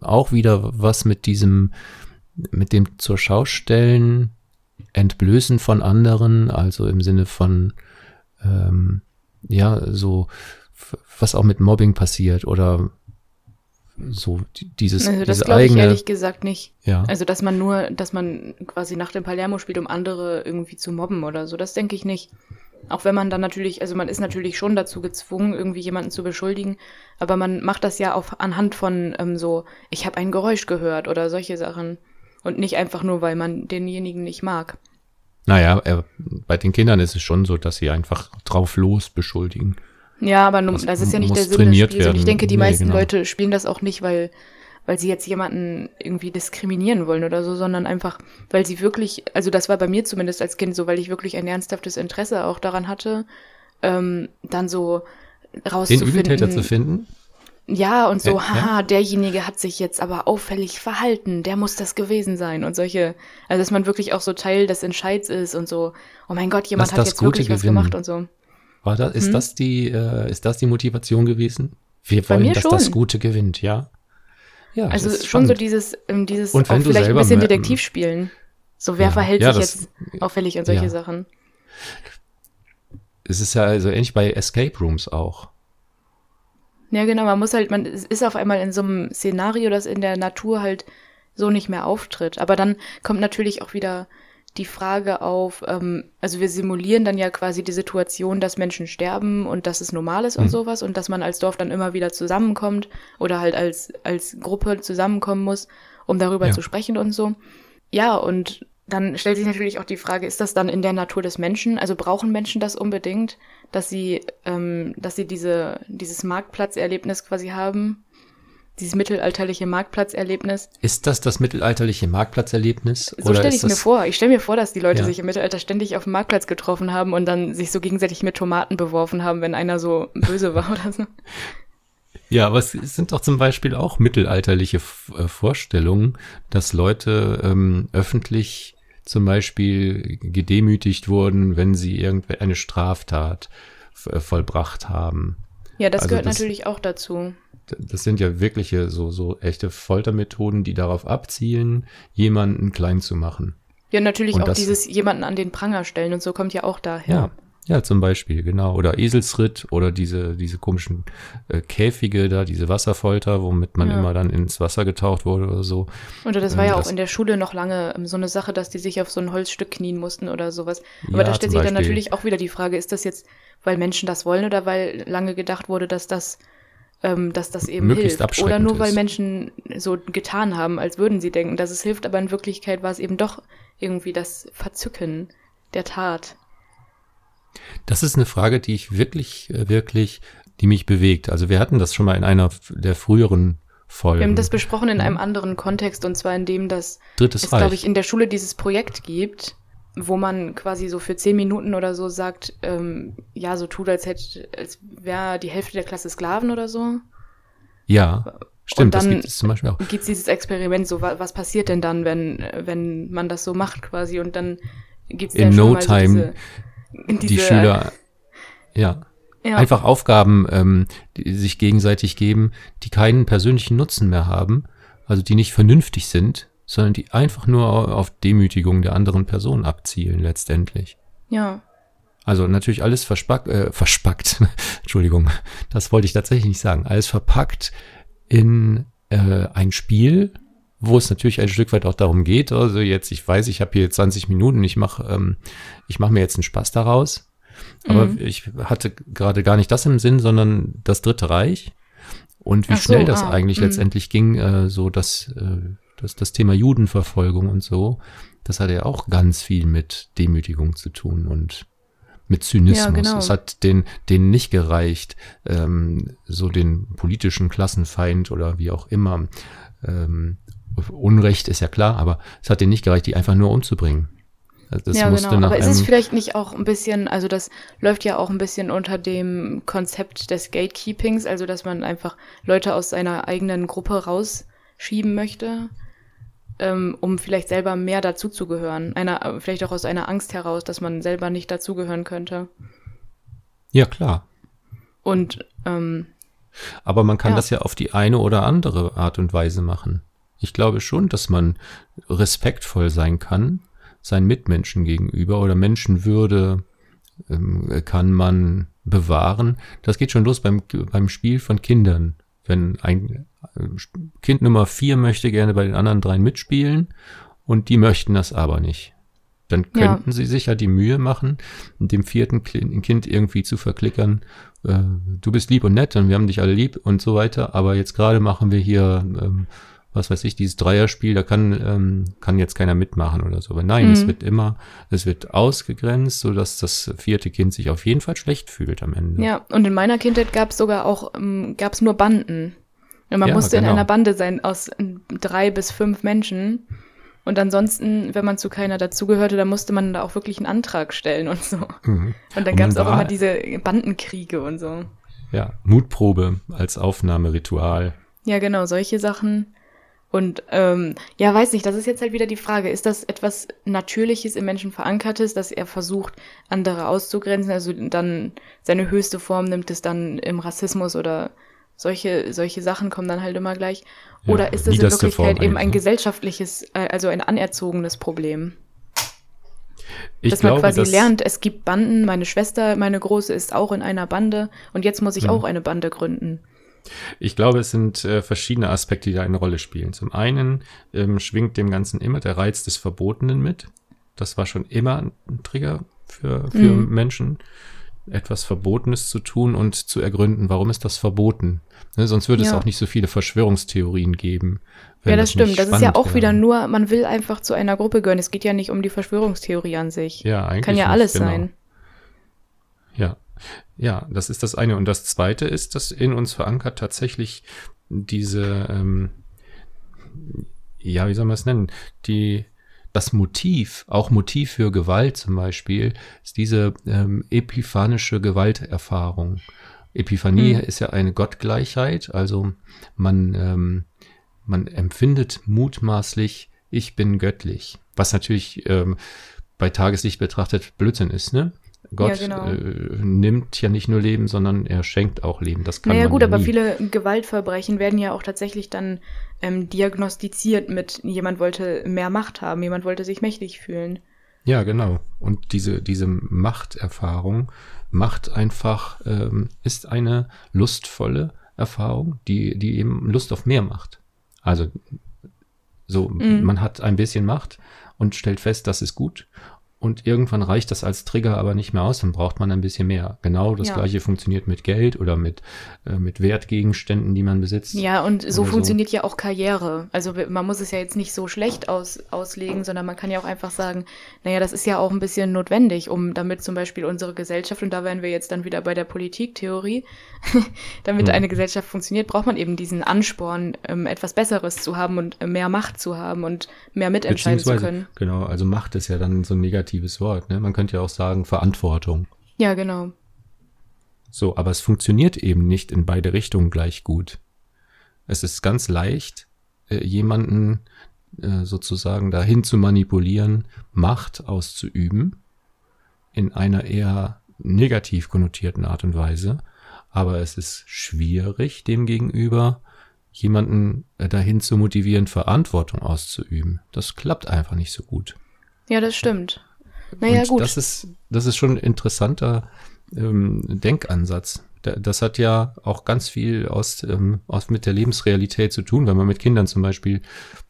auch wieder was mit diesem, mit dem zur Schaustellen, Entblößen von anderen, also im Sinne von, ähm, ja, so, was auch mit Mobbing passiert oder so dieses also das glaube ich ehrlich gesagt nicht. Ja. Also dass man nur, dass man quasi nach dem Palermo spielt, um andere irgendwie zu mobben oder so, das denke ich nicht. Auch wenn man dann natürlich, also man ist natürlich schon dazu gezwungen, irgendwie jemanden zu beschuldigen, aber man macht das ja auch anhand von ähm, so, ich habe ein Geräusch gehört oder solche Sachen und nicht einfach nur, weil man denjenigen nicht mag. Naja, äh, bei den Kindern ist es schon so, dass sie einfach drauf los beschuldigen. Ja, aber das, das ist ja nicht der Sinn des Spiels. Und ich denke, die nee, meisten genau. Leute spielen das auch nicht, weil, weil sie jetzt jemanden irgendwie diskriminieren wollen oder so, sondern einfach, weil sie wirklich, also das war bei mir zumindest als Kind so, weil ich wirklich ein ernsthaftes Interesse auch daran hatte, ähm, dann so rauszufinden. Den Übeltäter zu finden? Ja, und so, ja, haha, derjenige hat sich jetzt aber auffällig verhalten, der muss das gewesen sein und solche, also dass man wirklich auch so Teil des Entscheids ist und so, oh mein Gott, jemand Lass hat jetzt wirklich gewinnen. was gemacht und so. War das, ist hm? das die, äh, ist das die Motivation gewesen? Wir wollen, dass schon. das Gute gewinnt, ja. Ja, also schon spannend. so dieses, ähm, dieses Und auch vielleicht ein bisschen Detektiv spielen. So, wer ja, verhält ja, sich das, jetzt auffällig an solche ja. Sachen? Es ist ja also ähnlich bei Escape Rooms auch. Ja, genau, man muss halt, man ist auf einmal in so einem Szenario, das in der Natur halt so nicht mehr auftritt. Aber dann kommt natürlich auch wieder die Frage auf, ähm, also wir simulieren dann ja quasi die Situation, dass Menschen sterben und dass es normal ist und mhm. sowas und dass man als Dorf dann immer wieder zusammenkommt oder halt als, als Gruppe zusammenkommen muss, um darüber ja. zu sprechen und so. Ja, und dann stellt sich natürlich auch die Frage, ist das dann in der Natur des Menschen? Also brauchen Menschen das unbedingt, dass sie, ähm, dass sie diese, dieses Marktplatzerlebnis quasi haben? Dieses mittelalterliche Marktplatzerlebnis. Ist das das mittelalterliche Marktplatzerlebnis? So stelle ich mir vor. Ich stelle mir vor, dass die Leute ja. sich im Mittelalter ständig auf dem Marktplatz getroffen haben und dann sich so gegenseitig mit Tomaten beworfen haben, wenn einer so böse war [LAUGHS] oder so. Ja, aber es sind doch zum Beispiel auch mittelalterliche äh, Vorstellungen, dass Leute ähm, öffentlich zum Beispiel gedemütigt wurden, wenn sie irgendeine Straftat äh, vollbracht haben. Ja, das also gehört das, natürlich auch dazu. Das sind ja wirkliche, so, so echte Foltermethoden, die darauf abzielen, jemanden klein zu machen. Ja, natürlich und auch das, dieses jemanden an den Pranger stellen und so kommt ja auch daher. Ja, ja, zum Beispiel, genau. Oder Eselsritt oder diese, diese komischen äh, Käfige da, diese Wasserfolter, womit man ja. immer dann ins Wasser getaucht wurde oder so. Oder das war ähm, ja auch in der Schule noch lange ähm, so eine Sache, dass die sich auf so ein Holzstück knien mussten oder sowas. Aber ja, da stellt sich dann natürlich auch wieder die Frage, ist das jetzt, weil Menschen das wollen oder weil lange gedacht wurde, dass das ähm, dass das eben Möglichst hilft. Oder nur, weil ist. Menschen so getan haben, als würden sie denken, dass es hilft, aber in Wirklichkeit war es eben doch irgendwie das Verzücken der Tat. Das ist eine Frage, die ich wirklich, äh, wirklich, die mich bewegt. Also wir hatten das schon mal in einer der früheren Folgen. Wir haben das besprochen in einem anderen Kontext und zwar in dem, dass Drittes es, glaube ich, in der Schule dieses Projekt gibt, wo man quasi so für zehn Minuten oder so sagt, ähm, ja, so tut, als hätte, als wäre die Hälfte der Klasse Sklaven oder so. Ja, stimmt, das gibt es zum Beispiel auch. Gibt es dieses Experiment, so was passiert denn dann, wenn, wenn man das so macht quasi und dann gibt es ja schon no mal so diese, diese, die Schüler, ja. ja. Einfach Aufgaben, ähm, die sich gegenseitig geben, die keinen persönlichen Nutzen mehr haben, also die nicht vernünftig sind, sondern die einfach nur auf Demütigung der anderen Person abzielen letztendlich. Ja. Also natürlich alles verspackt, äh, verspackt, [LAUGHS] Entschuldigung, das wollte ich tatsächlich nicht sagen, alles verpackt in äh, ein Spiel, wo es natürlich ein Stück weit auch darum geht, also jetzt, ich weiß, ich habe hier 20 Minuten, ich mache ähm, ich mach mir jetzt einen Spaß daraus, aber mhm. ich hatte gerade gar nicht das im Sinn, sondern das Dritte Reich und wie Ach schnell so, das ah, eigentlich mh. letztendlich ging, äh, so dass äh, das, das Thema Judenverfolgung und so, das hat ja auch ganz viel mit Demütigung zu tun und mit Zynismus. Ja, genau. Es hat den, denen nicht gereicht, ähm, so den politischen Klassenfeind oder wie auch immer ähm, Unrecht ist ja klar, aber es hat denen nicht gereicht, die einfach nur umzubringen. Das ja, genau. Aber ist es vielleicht nicht auch ein bisschen, also das läuft ja auch ein bisschen unter dem Konzept des Gatekeepings, also dass man einfach Leute aus seiner eigenen Gruppe rausschieben möchte, ähm, um vielleicht selber mehr dazuzugehören. Einer, vielleicht auch aus einer Angst heraus, dass man selber nicht dazugehören könnte. Ja, klar. Und ähm, aber man kann ja. das ja auf die eine oder andere Art und Weise machen. Ich glaube schon, dass man respektvoll sein kann, seinen Mitmenschen gegenüber oder Menschenwürde ähm, kann man bewahren. Das geht schon los beim, beim Spiel von Kindern. Wenn ein äh, Kind Nummer vier möchte gerne bei den anderen dreien mitspielen und die möchten das aber nicht. Dann könnten ja. sie sich ja die Mühe machen, dem vierten Kind irgendwie zu verklickern, äh, du bist lieb und nett und wir haben dich alle lieb und so weiter, aber jetzt gerade machen wir hier ähm, was weiß ich, dieses Dreierspiel, da kann, ähm, kann jetzt keiner mitmachen oder so. Aber nein, mhm. es wird immer, es wird ausgegrenzt, so dass das vierte Kind sich auf jeden Fall schlecht fühlt am Ende. Ja, und in meiner Kindheit gab es sogar auch, ähm, gab es nur Banden. Und man ja, musste genau. in einer Bande sein aus drei bis fünf Menschen. Und ansonsten, wenn man zu keiner dazugehörte, dann musste man da auch wirklich einen Antrag stellen und so. Mhm. Und dann gab es auch immer diese Bandenkriege und so. Ja, Mutprobe als Aufnahmeritual. Ja, genau, solche Sachen. Und ähm, ja, weiß nicht, das ist jetzt halt wieder die Frage, ist das etwas Natürliches im Menschen verankertes, dass er versucht, andere auszugrenzen, also dann seine höchste Form nimmt es dann im Rassismus oder solche, solche Sachen kommen dann halt immer gleich. Oder ja, ist das in Wirklichkeit eben ein ne? gesellschaftliches, äh, also ein anerzogenes Problem? Ich dass glaube, man quasi dass lernt, es gibt Banden, meine Schwester, meine Große ist auch in einer Bande und jetzt muss ich hm. auch eine Bande gründen. Ich glaube, es sind äh, verschiedene Aspekte, die da eine Rolle spielen. Zum einen ähm, schwingt dem Ganzen immer der Reiz des Verbotenen mit. Das war schon immer ein Trigger für, für mhm. Menschen, etwas Verbotenes zu tun und zu ergründen, warum ist das verboten. Ne, sonst würde ja. es auch nicht so viele Verschwörungstheorien geben. Ja, das, das stimmt. Das ist ja auch wäre. wieder nur, man will einfach zu einer Gruppe gehören. Es geht ja nicht um die Verschwörungstheorie an sich. Ja, eigentlich. Kann ja nicht, alles genau. sein. Ja. Ja, das ist das eine. Und das zweite ist, dass in uns verankert tatsächlich diese, ähm, ja, wie soll man es nennen? Die, das Motiv, auch Motiv für Gewalt zum Beispiel, ist diese ähm, epiphanische Gewalterfahrung. Epiphanie hm. ist ja eine Gottgleichheit, also man, ähm, man empfindet mutmaßlich, ich bin göttlich, was natürlich ähm, bei Tageslicht betrachtet Blödsinn ist, ne? Gott ja, genau. äh, nimmt ja nicht nur Leben, sondern er schenkt auch Leben. Das kann naja, gut, ja aber viele Gewaltverbrechen werden ja auch tatsächlich dann ähm, diagnostiziert mit, jemand wollte mehr Macht haben, jemand wollte sich mächtig fühlen. Ja, genau. Und diese, diese Machterfahrung macht einfach, ähm, ist eine lustvolle Erfahrung, die, die eben Lust auf mehr macht. Also so, mhm. man hat ein bisschen Macht und stellt fest, das ist gut und irgendwann reicht das als Trigger aber nicht mehr aus, dann braucht man ein bisschen mehr. Genau das ja. gleiche funktioniert mit Geld oder mit, äh, mit Wertgegenständen, die man besitzt. Ja, und so funktioniert so. ja auch Karriere. Also man muss es ja jetzt nicht so schlecht aus, auslegen, sondern man kann ja auch einfach sagen, naja, das ist ja auch ein bisschen notwendig, um damit zum Beispiel unsere Gesellschaft, und da wären wir jetzt dann wieder bei der Politiktheorie, [LAUGHS] damit hm. eine Gesellschaft funktioniert, braucht man eben diesen Ansporn, ähm, etwas Besseres zu haben und äh, mehr Macht zu haben und mehr mitentscheiden zu können. Genau, also Macht ist ja dann so ein negatives negatives Wort. Ne? Man könnte ja auch sagen Verantwortung. Ja, genau. So, aber es funktioniert eben nicht in beide Richtungen gleich gut. Es ist ganz leicht, äh, jemanden äh, sozusagen dahin zu manipulieren, Macht auszuüben, in einer eher negativ konnotierten Art und Weise. Aber es ist schwierig, demgegenüber jemanden äh, dahin zu motivieren, Verantwortung auszuüben. Das klappt einfach nicht so gut. Ja, das stimmt. Naja, und gut. Das ist, das ist schon ein interessanter ähm, Denkansatz. Das hat ja auch ganz viel aus, ähm, aus mit der Lebensrealität zu tun, wenn man mit Kindern zum Beispiel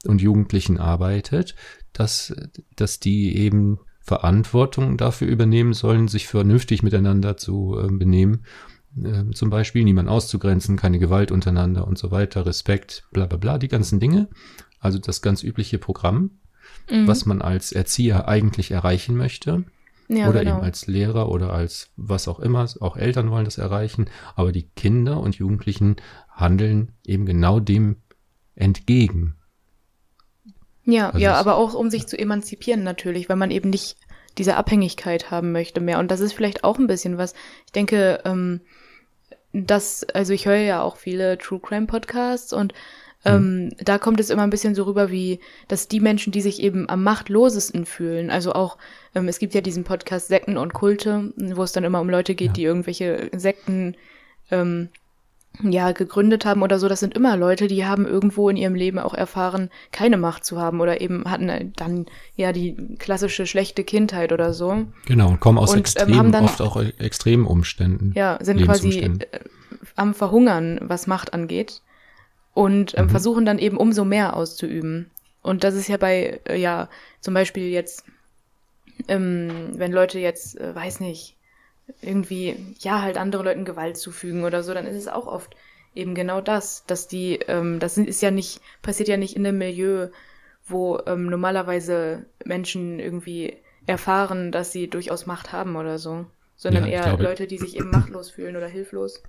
und Jugendlichen arbeitet, dass, dass die eben Verantwortung dafür übernehmen sollen, sich vernünftig miteinander zu äh, benehmen. Äh, zum Beispiel niemand auszugrenzen, keine Gewalt untereinander und so weiter, Respekt, bla bla bla, die ganzen Dinge. Also das ganz übliche Programm mhm. was man als Erzieher eigentlich erreichen möchte. Ja, oder genau. eben als Lehrer oder als was auch immer. Auch Eltern wollen das erreichen. Aber die Kinder und Jugendlichen handeln eben genau dem entgegen. Ja, also ja, aber auch um sich zu emanzipieren natürlich, weil man eben nicht diese Abhängigkeit haben möchte mehr. Und das ist vielleicht auch ein bisschen was. Ich denke, ähm, dass, also ich höre ja auch viele True Crime Podcasts und. Ähm, da kommt es immer ein bisschen so rüber, wie dass die Menschen, die sich eben am machtlosesten fühlen, also auch, ähm, es gibt ja diesen Podcast Sekten und Kulte, wo es dann immer um Leute geht, ja. die irgendwelche Sekten ähm, ja, gegründet haben oder so, das sind immer Leute, die haben irgendwo in ihrem Leben auch erfahren, keine Macht zu haben oder eben hatten dann ja die klassische schlechte Kindheit oder so. Genau, und kommen aus und, ähm, extremen, dann, oft auch extremen Umständen. Ja, sind quasi äh, am Verhungern, was Macht angeht und ähm, mhm. versuchen dann eben umso mehr auszuüben. Und das ist ja bei, äh, ja, zum Beispiel jetzt, ähm, wenn Leute jetzt, äh, weiß nicht, irgendwie, ja, halt anderen Leuten Gewalt zufügen oder so, dann ist es auch oft eben genau das, dass die, ähm, das ist ja nicht, passiert ja nicht in einem Milieu, wo ähm, normalerweise Menschen irgendwie erfahren, dass sie durchaus Macht haben oder so, sondern ja, eher glaube, Leute, die sich eben machtlos fühlen oder hilflos.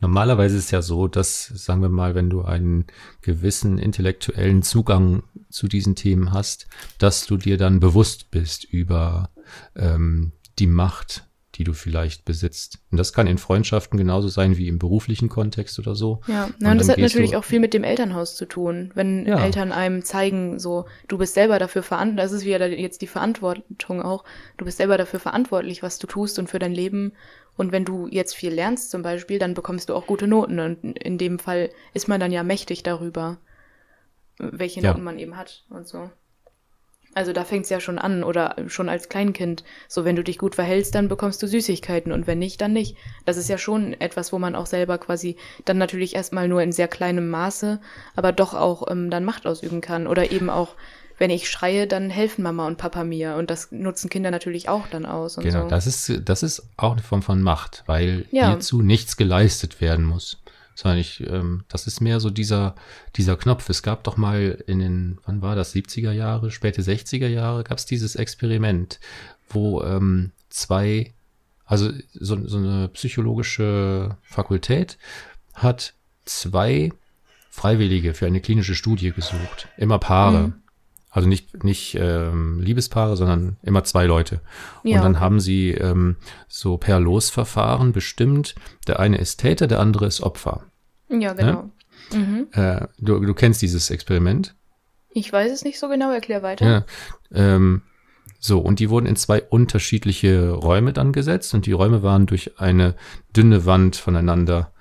Normalerweise ist es ja so, dass, sagen wir mal, wenn du einen gewissen intellektuellen Zugang zu diesen Themen hast, dass du dir dann bewusst bist über ähm, die Macht, die du vielleicht besitzt. Und das kann in Freundschaften genauso sein wie im beruflichen Kontext oder so. Ja, Na, und, und das hat natürlich auch viel mit dem Elternhaus zu tun. Wenn ja. Eltern einem zeigen, so, du bist selber dafür verantwortlich, das ist wieder jetzt die Verantwortung auch, du bist selber dafür verantwortlich, was du tust und für dein Leben und wenn du jetzt viel lernst zum Beispiel, dann bekommst du auch gute Noten. Und in dem Fall ist man dann ja mächtig darüber, welche Noten ja. man eben hat und so. Also da fängt es ja schon an oder schon als Kleinkind. So, wenn du dich gut verhältst, dann bekommst du Süßigkeiten und wenn nicht, dann nicht. Das ist ja schon etwas, wo man auch selber quasi dann natürlich erstmal nur in sehr kleinem Maße, aber doch auch ähm, dann Macht ausüben kann. Oder eben auch wenn ich schreie, dann helfen Mama und Papa mir. Und das nutzen Kinder natürlich auch dann aus. Genau, so. das ist, das ist auch eine Form von Macht, weil Ja. hierzu nichts geleistet werden muss. Sondern ich, ähm, das ist mehr so dieser, dieser Knopf. Es gab doch mal in den, wann war das, 70er Jahre, späte 60er Jahre, gab es dieses Experiment, wo ähm, zwei, also so, so eine psychologische Fakultät hat zwei Freiwillige für eine klinische Studie gesucht. Immer Paare. Mhm. Also nicht, nicht ähm, Liebespaare, sondern immer zwei Leute. Ja, Und dann haben sie ähm, so per Losverfahren bestimmt, der eine ist Täter, der andere ist Opfer. Ja, genau. Mhm. Äh, du, du kennst dieses Experiment? Ich weiß es nicht so genau, erklär weiter. Ja. Ähm, so, und die wurden in zwei unterschiedliche Räume dann gesetzt und die Räume waren durch eine dünne Wand voneinander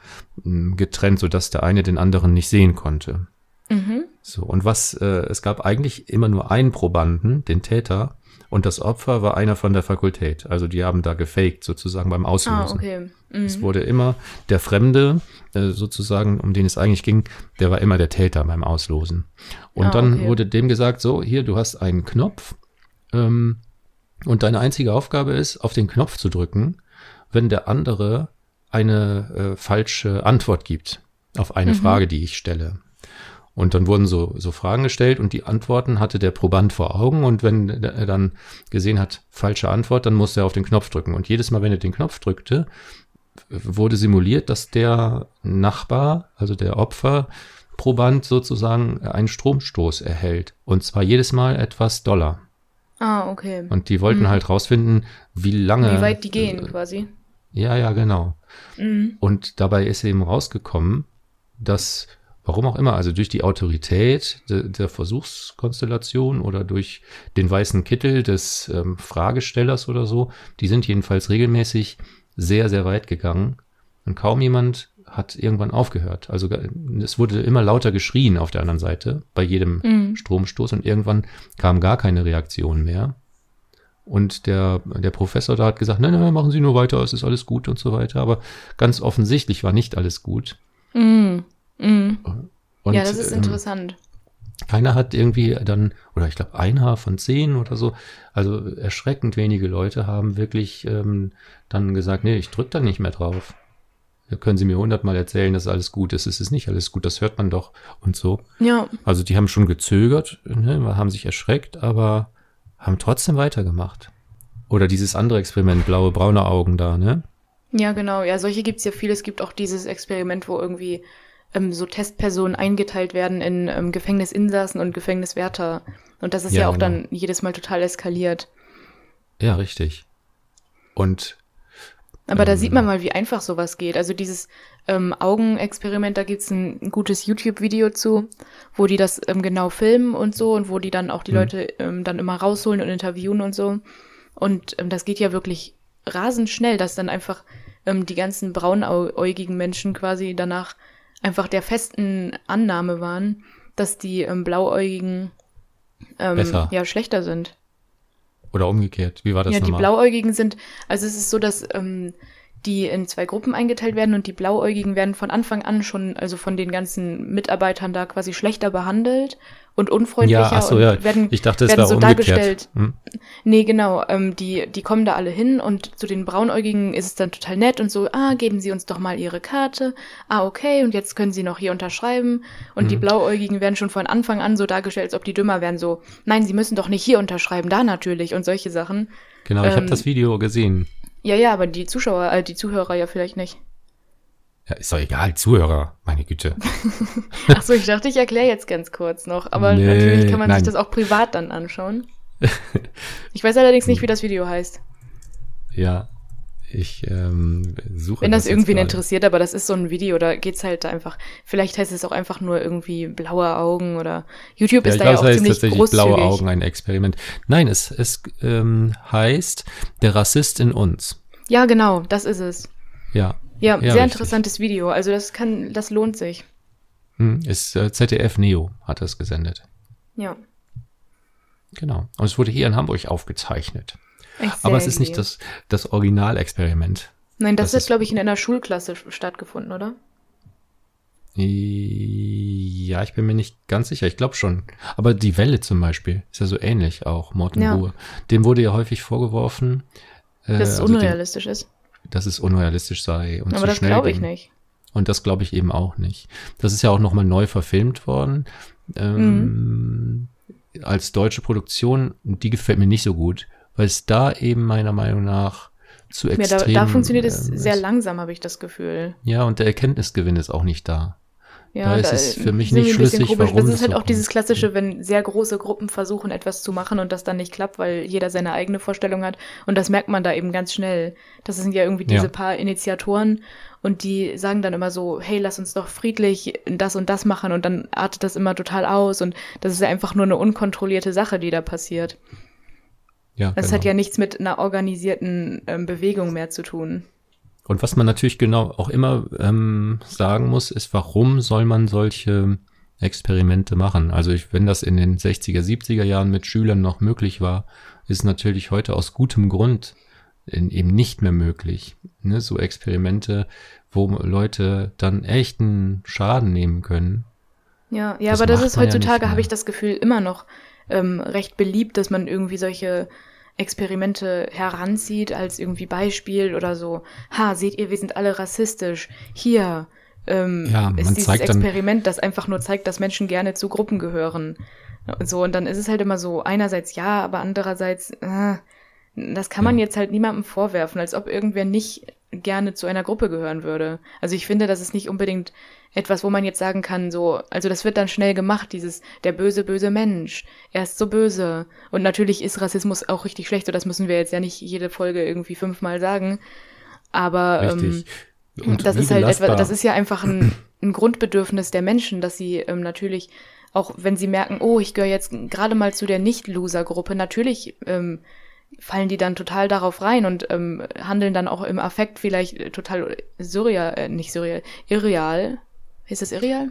mh, getrennt, sodass der eine den anderen nicht sehen konnte. Mhm. So, und was, äh, es gab eigentlich immer nur einen Probanden, den Täter, und das Opfer war einer von der Fakultät. Also die haben da gefaked sozusagen beim Auslösen. Ah, okay. Es Mhm. wurde immer der Fremde, äh, sozusagen, um den es eigentlich ging, der war immer der Täter beim Auslosen. Und Ah, dann okay. wurde dem gesagt, so, hier, du hast einen Knopf ähm, und deine einzige Aufgabe ist, auf den Knopf zu drücken, wenn der andere eine äh, falsche Antwort gibt auf eine Mhm. Frage, die ich stelle. Und dann wurden so, so Fragen gestellt und die Antworten hatte der Proband vor Augen und wenn er dann gesehen hat, falsche Antwort, dann musste er auf den Knopf drücken. Und jedes Mal, wenn er den Knopf drückte, wurde simuliert, dass der Nachbar, also der Opferproband sozusagen einen Stromstoß erhält. Und zwar jedes Mal etwas Dollar. Ah, okay. Und die wollten Mhm. halt rausfinden, wie lange. Wie weit die gehen, äh, quasi. Ja, ja, genau. Mhm. Und dabei ist eben rausgekommen, dass, warum auch immer, also durch die Autorität de, der Versuchskonstellation oder durch den weißen Kittel des ähm, Fragestellers oder so, die sind jedenfalls regelmäßig sehr, sehr weit gegangen. Und kaum jemand hat irgendwann aufgehört. Also es wurde immer lauter geschrien auf der anderen Seite bei jedem Mhm. Stromstoß und irgendwann kam gar keine Reaktion mehr. Und der, der Professor da hat gesagt, nein, nein, machen Sie nur weiter, es ist alles gut und so weiter. Aber ganz offensichtlich war nicht alles gut. Mhm. Mhm. Und, ja, das ist ähm, interessant. Keiner hat irgendwie dann, oder ich glaube, ein Haar von zehn oder so, also erschreckend wenige Leute haben wirklich ähm, dann gesagt, nee, ich drück da nicht mehr drauf. Da können Sie mir hundertmal erzählen, dass alles gut ist. Es ist nicht alles gut, das hört man doch und so. Ja, Also die haben schon gezögert, ne, haben sich erschreckt, aber haben trotzdem weitergemacht. Oder dieses andere Experiment, blaue, braune Augen da, ne? ja, genau. Ja, solche gibt's ja viel. Es gibt auch dieses Experiment, wo irgendwie ähm, so Testpersonen eingeteilt werden in ähm, Gefängnisinsassen und Gefängniswärter. Und das ist ja, Ja, auch genau. dann jedes Mal total eskaliert. Ja, richtig. Und Aber da Ähm. sieht man mal, wie einfach sowas geht. Also dieses ähm, Augenexperiment, da gibt's ein, ein gutes YouTube-Video zu, wo die das ähm, genau filmen und so und wo die dann auch die Mhm. Leute ähm, dann immer rausholen und interviewen und so. Und ähm, das geht ja wirklich rasend schnell, dass dann einfach ähm, die ganzen braunäugigen Menschen quasi danach einfach der festen Annahme waren, dass die ähm, blauäugigen ähm, ja schlechter sind. oder umgekehrt, wie war das Ja, die nochmal? Blauäugigen sind, also es ist so, dass ähm, die in zwei Gruppen eingeteilt werden und die Blauäugigen werden von Anfang an schon, also von den ganzen Mitarbeitern da quasi schlechter behandelt und unfreundlicher ja, ach so, ja. werden, ich dachte, es werden so umgekehrt. dargestellt. Hm? Nee, genau, ähm, die, die kommen da alle hin und zu den Braunäugigen ist es dann total nett und so, ah, geben Sie uns doch mal Ihre Karte. Ah, okay, und jetzt können Sie noch hier unterschreiben. Und die Mhm. Blauäugigen werden schon von Anfang an so dargestellt, als ob die dümmer wären, so, nein, Sie müssen doch nicht hier unterschreiben, da natürlich und solche Sachen. Genau, ich habe Ähm, das Video gesehen. Ja, ja, aber die Zuschauer, äh, die Zuhörer ja vielleicht nicht. Ja, ist doch egal, Zuhörer, meine Güte. [LAUGHS] Ach so, ich dachte, ich erkläre jetzt ganz kurz noch. Aber Nee, natürlich kann man nein. sich das auch privat dann anschauen. [LAUGHS] Ich weiß allerdings nicht, wie das Video heißt. Ja, ich ähm, suche Wenn das, jetzt irgendwen interessiert, aber das ist so ein Video, da geht's halt einfach. Vielleicht heißt es auch einfach nur irgendwie blaue Augen oder YouTube Ja, ist da glaube, ja auch es heißt ziemlich tatsächlich großzügig. blaue Augen, ein Experiment. Nein, es, es ähm, heißt Der Rassist in uns. Ja, genau, das ist es. Ja, Ja, Ja, sehr richtig. interessantes Video. Also das kann, das lohnt sich. hm, ist äh, ZDF Neo hat das gesendet. Ja. Genau. Und es wurde hier in Hamburg aufgezeichnet. Echt Aber es ist nicht das, das Originalexperiment. Nein, das, das ist, glaube ich, in einer Schulklasse stattgefunden, oder? Ja, ich bin mir nicht ganz sicher. Ich glaube schon. Aber die Welle zum Beispiel ist ja so ähnlich auch, Morten Ja. Ruhe. Dem wurde ja häufig vorgeworfen, äh, Dass es also dem- unrealistisch ist. Dass es unrealistisch sei und Aber zu das schnell glaube ich nicht. Und das glaube ich eben auch nicht. Das ist ja auch nochmal neu verfilmt worden. Ähm, Als deutsche Produktion. Die gefällt mir nicht so gut, weil es da eben meiner Meinung nach zu Ja, da, extrem da funktioniert es ähm, sehr langsam, habe ich das Gefühl. Ja, und der Erkenntnisgewinn ist auch nicht da. Ja, Da ist es für mich nicht wir ein bisschen schlüssig, komisch. warum Das ist halt so auch dieses klassische, wenn sehr große Gruppen versuchen, etwas zu machen und das dann nicht klappt, weil jeder seine eigene Vorstellung hat. Und das merkt man da eben ganz schnell. Das sind ja irgendwie diese Ja. paar Initiatoren und die sagen dann immer so, hey, lass uns doch friedlich das und das machen und dann artet das immer total aus und das ist ja einfach nur eine unkontrollierte Sache, die da passiert. Ja, Das genau. hat ja nichts mit einer organisierten ähm, Bewegung mehr zu tun. Und was man natürlich genau auch immer ähm, sagen muss, ist, warum soll man solche Experimente machen? Also ich, wenn das in den 60er, 70er Jahren mit Schülern noch möglich war, ist natürlich heute aus gutem Grund in, eben nicht mehr möglich. Ne? So Experimente, wo Leute dann echten Schaden nehmen können. Ja, ja, Das aber das ist ja heutzutage, mehr. habe ich das Gefühl, immer noch ähm, recht beliebt, dass man irgendwie solche Experimente heranzieht als irgendwie Beispiel oder so. Ha, seht ihr, wir sind alle rassistisch. Hier ähm, Ja, man ist dieses Experiment, das einfach nur zeigt, dass Menschen gerne zu Gruppen gehören. Und so, und dann ist es halt immer so, einerseits ja, aber andererseits, äh, das kann man Ja. jetzt halt niemandem vorwerfen, als ob irgendwer nicht gerne zu einer Gruppe gehören würde. Also ich finde, das ist nicht unbedingt etwas, wo man jetzt sagen kann, so, also das wird dann schnell gemacht, dieses der böse, böse Mensch, er ist so böse. Und natürlich ist Rassismus auch richtig schlecht, so das müssen wir jetzt ja nicht jede Folge irgendwie fünfmal sagen. Aber ähm, Richtig. Das ist halt etwas, das ist ja einfach ein, ein Grundbedürfnis der Menschen, dass sie ähm, natürlich, auch wenn sie merken, oh, ich gehöre jetzt gerade mal zu der Nicht-Loser-Gruppe, natürlich ähm, fallen die dann total darauf rein und ähm, handeln dann auch im Affekt vielleicht total surreal, äh, nicht surreal, irreal. Ist das irreal?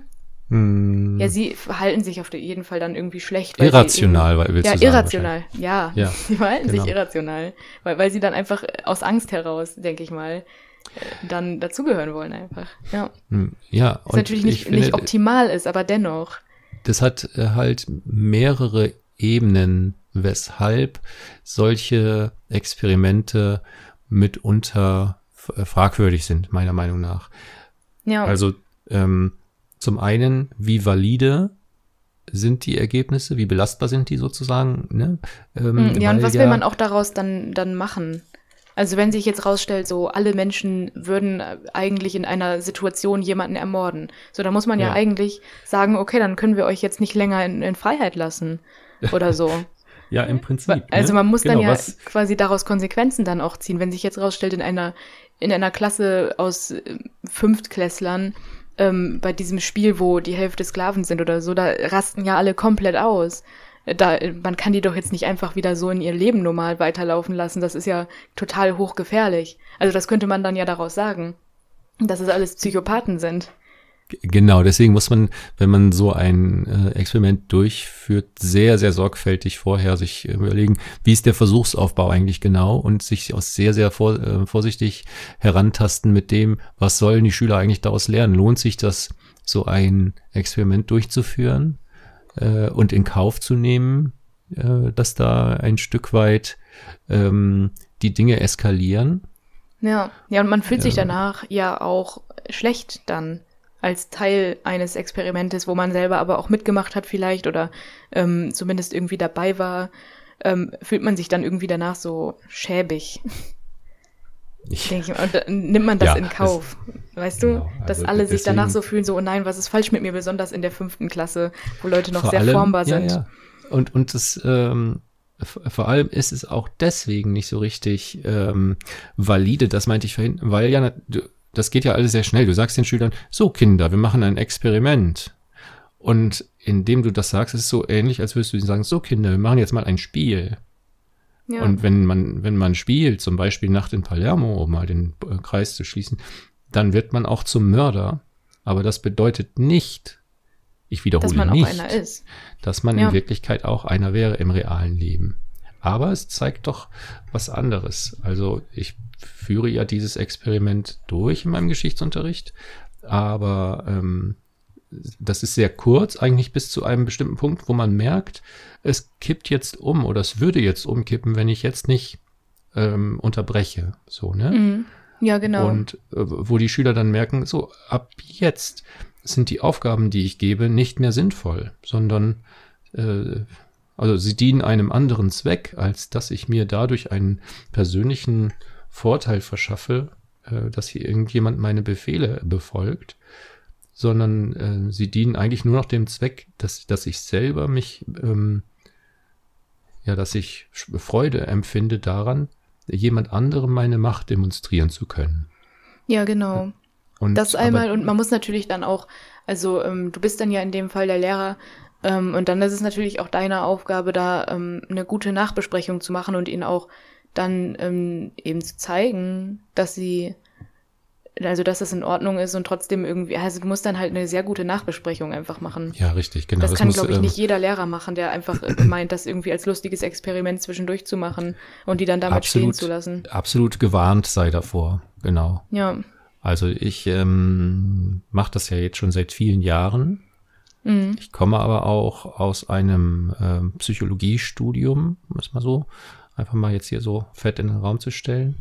Hm, Ja, sie verhalten sich auf jeden Fall dann irgendwie schlecht. weil irrational, weil- eben, willst Ja, du sagen, irrational, ja. Ja, [LAUGHS] Sie verhalten genau. sich irrational, weil, weil sie dann einfach aus Angst heraus, denke ich mal, äh, dann dazugehören wollen einfach. Ja. Hm, Ja, Was natürlich nicht, ich finde, nicht optimal ist, aber dennoch. das hat äh, halt mehrere Ebenen, weshalb solche Experimente mitunter äh, fragwürdig sind, meiner Meinung nach. Ja, Also ähm, zum einen, wie valide sind die Ergebnisse, wie belastbar sind die sozusagen? Ne? Ähm, Hm, ja, und was will man auch daraus dann, dann machen? Also wenn sich jetzt rausstellt, so alle Menschen würden äh, eigentlich in einer Situation jemanden ermorden. So, da muss man ja, Ja. eigentlich sagen, okay, dann können wir euch jetzt nicht länger in, in Freiheit lassen. Oder so. [LAUGHS] Ja, im Prinzip. Also ne? man muss dann Genau, ja was- quasi daraus Konsequenzen dann auch ziehen. Wenn sich jetzt rausstellt, in einer, in einer Klasse aus äh, Fünftklässlern, ähm, bei diesem Spiel, wo die Hälfte Sklaven sind oder so, da rasten ja alle komplett aus. Da, man kann die doch jetzt nicht einfach wieder so in ihr Leben normal weiterlaufen lassen. Das ist ja total hochgefährlich. Also das könnte man dann ja daraus sagen, dass es alles Psychopathen sind. Genau, deswegen muss man, wenn man so ein äh, Experiment durchführt, sehr, sehr sorgfältig vorher sich äh, überlegen, wie ist der Versuchsaufbau eigentlich genau und sich auch sehr, sehr vor, äh, vorsichtig herantasten mit dem, was sollen die Schüler eigentlich daraus lernen? Lohnt sich das, so ein Experiment durchzuführen äh, und in Kauf zu nehmen, äh, dass da ein Stück weit ähm, die Dinge eskalieren? Ja, ja, und man fühlt sich Ja. danach ja auch schlecht dann als Teil eines Experimentes, wo man selber aber auch mitgemacht hat vielleicht oder ähm, zumindest irgendwie dabei war, ähm, fühlt man sich dann irgendwie danach so schäbig, [LAUGHS] Ich, denke ich. Und dann nimmt man das Ja, in Kauf, weißt du? genau, Dass also alle sich danach deswegen- so fühlen, so, oh nein, was ist falsch mit mir, besonders in der fünften Klasse, wo Leute noch sehr allem- formbar ja, sind. Ja. Und, und das, ähm, vor allem ist es auch deswegen nicht so richtig ähm, valide, das meinte ich vorhin, weil ja, du- das geht ja alles sehr schnell. Du sagst den Schülern, so Kinder, wir machen ein Experiment. Und indem du das sagst, ist es so ähnlich, als würdest du ihnen sagen, so Kinder, wir machen jetzt mal ein Spiel. Ja. Und wenn man, wenn man spielt, zum Beispiel Nacht in Palermo, um mal den äh, Kreis zu schließen, dann wird man auch zum Mörder. Aber das bedeutet nicht, ich wiederhole dass man auch nicht, einer ist. dass man Ja. in Wirklichkeit auch einer wäre im realen Leben. Aber es zeigt doch was anderes. Also ich führe ja dieses Experiment durch in meinem Geschichtsunterricht, aber ähm, das ist sehr kurz, eigentlich bis zu einem bestimmten Punkt, wo man merkt, es kippt jetzt um oder es würde jetzt umkippen, wenn ich jetzt nicht ähm, unterbreche. So, ne? Mhm. Ja, genau. Und äh, wo die Schüler dann merken, so, ab jetzt sind die Aufgaben, die ich gebe, nicht mehr sinnvoll, sondern äh, also sie dienen einem anderen Zweck, als dass ich mir dadurch einen persönlichen Vorteil verschaffe, äh, dass hier irgendjemand meine Befehle befolgt, sondern äh, sie dienen eigentlich nur noch dem Zweck, dass, dass ich selber mich, ähm, ja, dass ich Freude empfinde daran, jemand anderem meine Macht demonstrieren zu können. Ja, genau. Und, das einmal, und man muss natürlich dann auch, also ähm, du bist dann ja in dem Fall der Lehrer, ähm, und dann ist es natürlich auch deine Aufgabe, da ähm, eine gute Nachbesprechung zu machen und ihnen auch dann ähm, eben zu zeigen, dass sie, also dass das in Ordnung ist und trotzdem irgendwie, also du musst dann halt eine sehr gute Nachbesprechung einfach machen. Ja, richtig, genau. Das, das kann, glaube ich, ähm, nicht jeder Lehrer machen, der einfach äh, meint, das irgendwie als lustiges Experiment zwischendurch zu machen und die dann damit absolut, stehen zu lassen. Absolut gewarnt sei davor, genau. Ja. Also ich ähm, mache das ja jetzt schon seit vielen Jahren Mhm. Ich komme aber auch aus einem ähm, Psychologiestudium, um es mal so einfach mal jetzt hier so fett in den Raum zu stellen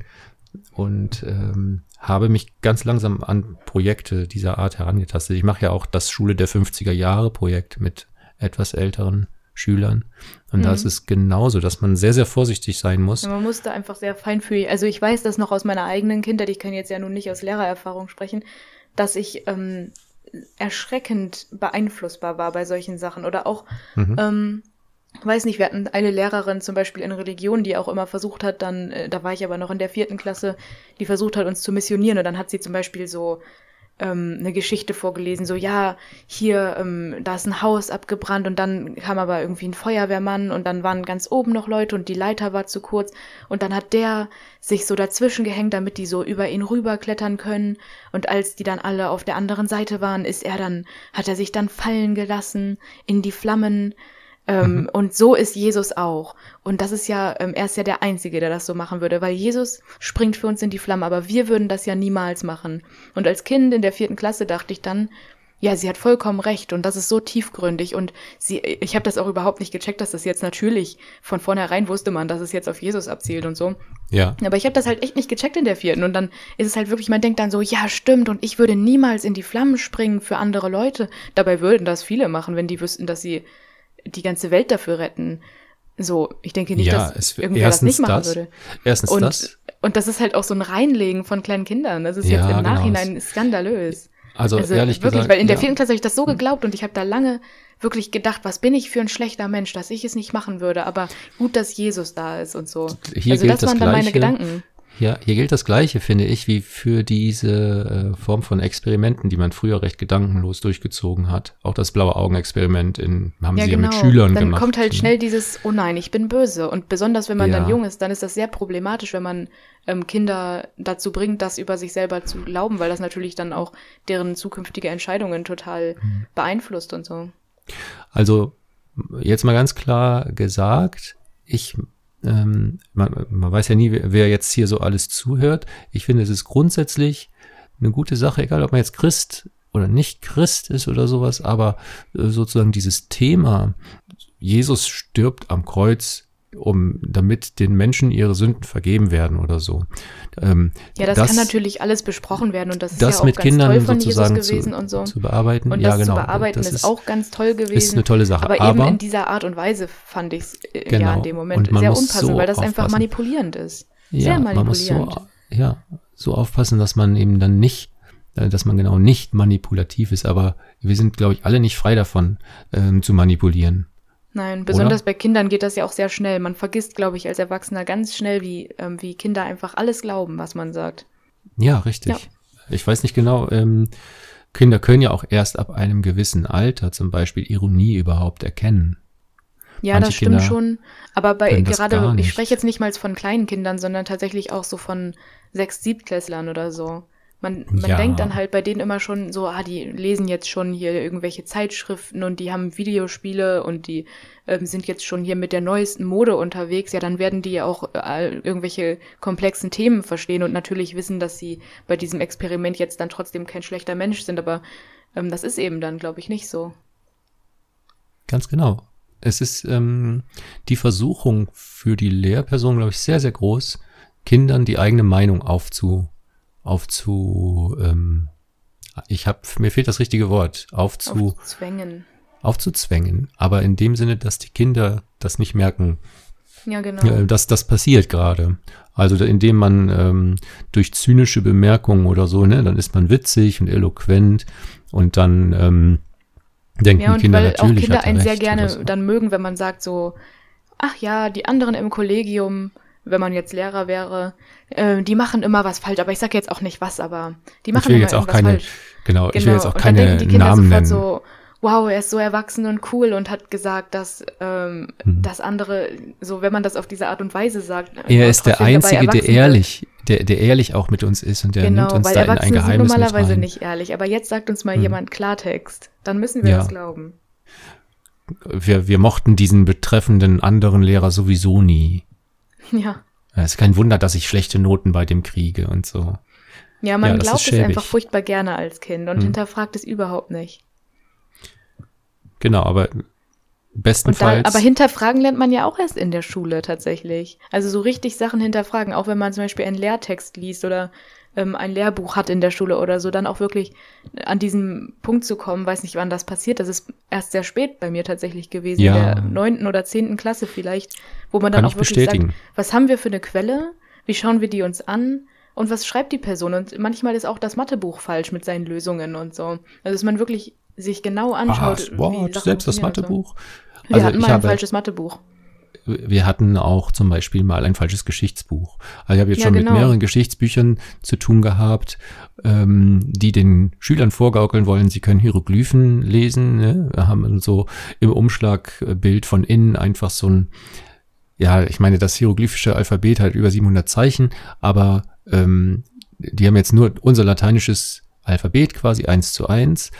und ähm, habe mich ganz langsam an Projekte dieser Art herangetastet. Ich mache ja auch das Schule der 50er Jahre Projekt mit etwas älteren Schülern. Und mhm. da ist es genauso, dass man sehr, sehr vorsichtig sein muss. Ja, man muss da einfach sehr feinfühlig. Also ich weiß das noch aus meiner eigenen Kindheit, ich kann jetzt ja nun nicht aus Lehrererfahrung sprechen, dass ich ähm, erschreckend beeinflussbar war bei solchen Sachen. Oder auch, mhm. ähm, weiß nicht, wir hatten eine Lehrerin zum Beispiel in Religion, die auch immer versucht hat, dann, äh, da war ich aber noch in der vierten Klasse, die versucht hat, uns zu missionieren. Und dann hat sie zum Beispiel so ähm, eine Geschichte vorgelesen, so ja, hier, ähm, da ist ein Haus abgebrannt und dann kam aber irgendwie ein Feuerwehrmann und dann waren ganz oben noch Leute und die Leiter war zu kurz. Und dann hat der sich so dazwischen gehängt, damit die so über ihn rüberklettern können. Und als die dann alle auf der anderen Seite waren, ist er dann, hat er sich dann fallen gelassen in die Flammen ähm, mhm. Und so ist Jesus auch. Und das ist ja, ähm, er ist ja der Einzige, der das so machen würde, weil Jesus springt für uns in die Flamme, aber wir würden das ja niemals machen. Und als Kind in der vierten Klasse dachte ich dann, ja, sie hat vollkommen recht und das ist so tiefgründig und sie, ich habe das auch überhaupt nicht gecheckt, dass das jetzt natürlich von vornherein wusste man, dass es jetzt auf Jesus abzielt und so. Ja. Aber ich habe das halt echt nicht gecheckt in der vierten und dann ist es halt wirklich, man denkt dann so, ja, stimmt und ich würde niemals in die Flammen springen für andere Leute. Dabei würden das viele machen, wenn die wüssten, dass sie die ganze Welt dafür retten. So, ich denke nicht, ja, dass irgendwer das nicht machen das, würde. Erstens und, das. Und das ist halt auch so ein Reinlegen von kleinen Kindern. Das ist ja, jetzt im genau. Nachhinein skandalös. Also, also ehrlich wirklich, gesagt, weil in der ja. vierten Klasse habe ich das so geglaubt und ich habe da lange wirklich gedacht, was bin ich für ein schlechter Mensch, dass ich es nicht machen würde. Aber gut, dass Jesus da ist und so. Hier also das waren dann meine Gedanken. Ja, hier gilt das Gleiche, finde ich, wie für diese äh, Form von Experimenten, die man früher recht gedankenlos durchgezogen hat. Auch das blaue Augenexperiment in, haben ja, sie genau. ja mit Schülern dann gemacht. Dann kommt halt ne? schnell dieses, oh nein, ich bin böse. Und besonders, wenn man Ja. dann jung ist, dann ist das sehr problematisch, wenn man ähm, Kinder dazu bringt, das über sich selber zu glauben, weil das natürlich dann auch deren zukünftige Entscheidungen total Mhm. beeinflusst und so. Also jetzt mal ganz klar gesagt, ich, ähm, man, man weiß ja nie, wer, jetzt hier so alles zuhört. Ich finde, es ist grundsätzlich eine gute Sache, egal ob man jetzt Christ oder nicht Christ ist oder sowas, aber äh, sozusagen dieses Thema, Jesus stirbt am Kreuz, um damit den Menschen ihre Sünden vergeben werden oder so. Ähm, Ja, das, kann natürlich alles besprochen werden und das ist das ja auch mit ganz Kindern toll von sozusagen Jesus gewesen zu, und so. zu bearbeiten. Und ja, das genau. zu bearbeiten das ist, auch ganz toll gewesen. ist eine tolle Sache. aber, Aber, eben in dieser Art und Weise fand ich es äh, ja Genau. in dem Moment sehr unpassend, so weil das einfach aufpassen. manipulierend ist. ja, sehr man muss manipulierend. so, ja, so aufpassen, dass man eben dann nicht, äh, dass man genau nicht manipulativ ist. Aber wir sind, glaube ich, alle nicht frei davon, ähm, zu manipulieren. Nein, besonders bei Kindern geht das ja auch sehr schnell. Man vergisst, glaube ich, als Erwachsener ganz schnell, wie, ähm, wie Kinder einfach alles glauben, was man sagt. Ja, richtig. Ich weiß nicht genau, ähm, Kinder können ja auch erst ab einem gewissen Alter zum Beispiel Ironie überhaupt erkennen. Ja, Manche das stimmt Kinder schon. Aber bei gerade, ich spreche jetzt nicht mal von kleinen Kindern, sondern tatsächlich auch so von sechs, siebtklässlern oder so. Man, man Ja. denkt dann halt bei denen immer schon so, ah, die lesen jetzt schon hier irgendwelche Zeitschriften und die haben Videospiele und die ähm, sind jetzt schon hier mit der neuesten Mode unterwegs. Ja, dann werden die ja auch äh, irgendwelche komplexen Themen verstehen und natürlich wissen, dass sie bei diesem Experiment jetzt dann trotzdem kein schlechter Mensch sind. Aber ähm, das ist eben dann, glaube ich, nicht so. Ganz genau. Es ist ähm, die Versuchung für die Lehrperson, glaube ich, sehr, sehr groß, Kindern die eigene Meinung aufzu, aufzu, ähm, ich habe, mir fehlt das richtige Wort, aufzu, Aufzwängen. aufzuzwängen, aber in dem Sinne, dass die Kinder das nicht merken, Ja, genau. äh, dass das passiert gerade. Also indem man ähm, durch zynische Bemerkungen oder so, ne, dann ist man witzig und eloquent und dann ähm, denken Ja, und Kinder weil auch natürlich Kinder hat er einen sehr gerne so. dann mögen, wenn man sagt so, ach ja, die anderen im Kollegium, wenn man jetzt Lehrer wäre, äh, die machen immer was falsch. Aber ich sage jetzt auch nicht was, aber die machen immer irgendwas keine, falsch. genau, ich will jetzt auch und dann denken keine die Kinder Namen nennen. so, wow, er ist so erwachsen und cool und hat gesagt, dass ähm, Mhm. das andere, so wenn man das auf diese Art und Weise sagt, Er äh, ist der Einzige, der ehrlich, der, der ehrlich auch mit uns ist und der Genau, nimmt uns weil da in ein sind Geheimnis mit normalerweise rein. nicht ehrlich. Aber jetzt sagt uns mal Hm. jemand Klartext. Dann müssen wir Ja. das glauben. Wir, wir mochten diesen betreffenden anderen Lehrer sowieso nie. [LAUGHS] Ja. Es ist kein Wunder, dass ich schlechte Noten bei dem kriege und so. Ja, man Ja, glaubt es einfach furchtbar gerne als Kind und Hm. hinterfragt es überhaupt nicht. Genau, aber Und da, bestenfalls. aber hinterfragen lernt man ja auch erst in der Schule tatsächlich. Also so richtig Sachen hinterfragen, auch wenn man zum Beispiel einen Lehrtext liest oder ähm, ein Lehrbuch hat in der Schule oder so, dann auch wirklich an diesen Punkt zu kommen, weiß nicht, wann das passiert. Das ist erst sehr spät bei mir tatsächlich gewesen, Ja. in der neunten oder zehnten Klasse vielleicht, wo man dann Kann auch ich wirklich bestätigen. sagt, was haben wir für eine Quelle, wie schauen wir die uns an und was schreibt die Person. Und manchmal ist auch das Mathebuch falsch mit seinen Lösungen und so. Also dass man wirklich sich genau anschaut, What? Sachen Selbst das und so. Mathebuch? Wir Also hatten mal ein habe, falsches Mathebuch. Wir hatten auch zum Beispiel mal ein falsches Geschichtsbuch. Also ich habe jetzt Ja, schon genau. mit mehreren Geschichtsbüchern zu tun gehabt, ähm, die den Schülern vorgaukeln wollen, sie können Hieroglyphen lesen. Ne? Wir haben so im Umschlagbild von innen einfach so ein, ja, ich meine, das hieroglyphische Alphabet hat über 700 Zeichen, aber ähm, die haben jetzt nur unser lateinisches Alphabet quasi eins zu eins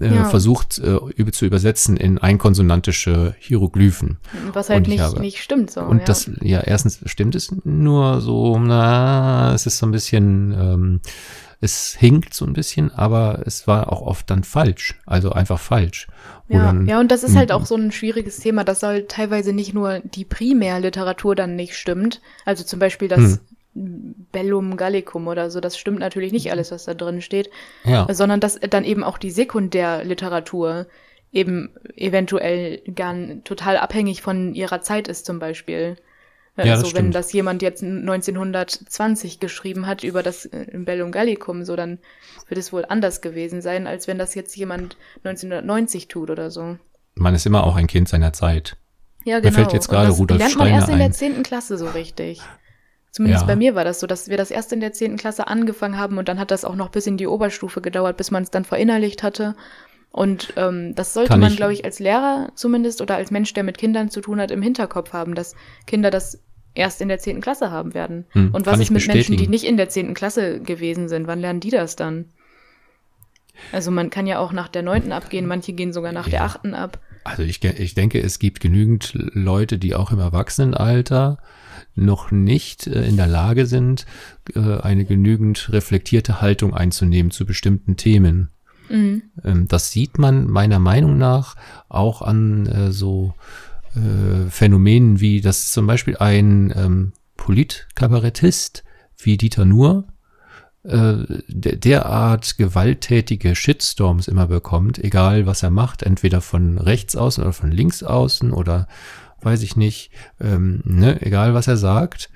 äh, Ja. versucht äh, zu übersetzen in einkonsonantische Hieroglyphen. Was halt nicht, habe- nicht stimmt so. Und ja. das, ja, erstens stimmt es nur so, na, es ist so ein bisschen, ähm, es hinkt so ein bisschen, aber es war auch oft dann falsch, also einfach falsch. Ja, dann, ja, und das ist halt auch so ein schwieriges Thema, dass halt teilweise nicht nur die Primärliteratur dann nicht stimmt, also zum Beispiel das Bellum Gallicum oder so, das stimmt natürlich nicht alles, was da drin steht, ja, sondern dass dann eben auch die Sekundärliteratur eben eventuell gar n- total abhängig von ihrer Zeit ist zum Beispiel. Äh, Ja, das so, wenn das jemand jetzt 1920 geschrieben hat über das äh, Bellum Gallicum, so dann wird es wohl anders gewesen sein, als wenn das jetzt jemand 1990 tut oder so. man ist immer auch ein Kind seiner Zeit. Ja, Mir genau. fällt jetzt Und gerade das Rudolf lernt man Steiner erst in der ein. 10. Klasse so richtig. Zumindest Ja. bei mir war das so, dass wir das erst in der 10. Klasse angefangen haben und dann hat das auch noch bis in die Oberstufe gedauert, bis man es dann verinnerlicht hatte. Und ähm, das sollte Kann man, glaube ich, als Lehrer zumindest oder als Mensch, der mit Kindern zu tun hat, im Hinterkopf haben, dass Kinder das erst in der 10. Klasse haben werden. Hm, und was ist mit Menschen, die bestätigen. nicht in der 10. Klasse gewesen sind? Wann lernen die das dann? Also man kann ja auch nach der 9. abgehen, manche gehen sogar nach der Ja. 8. ab. Also ich, ich denke, es gibt genügend Leute, die auch im Erwachsenenalter noch nicht äh, in der Lage sind, äh, eine genügend reflektierte Haltung einzunehmen zu bestimmten Themen. Mhm. Ähm, das sieht man meiner Meinung nach auch an äh, so Phänomenen wie, dass zum Beispiel ein ähm, Politkabarettist wie Dieter Nuhr der, derart gewalttätige Shitstorms immer bekommt, egal was er macht, entweder von rechts außen oder von links außen oder weiß ich nicht, ähm, ne, egal was er sagt.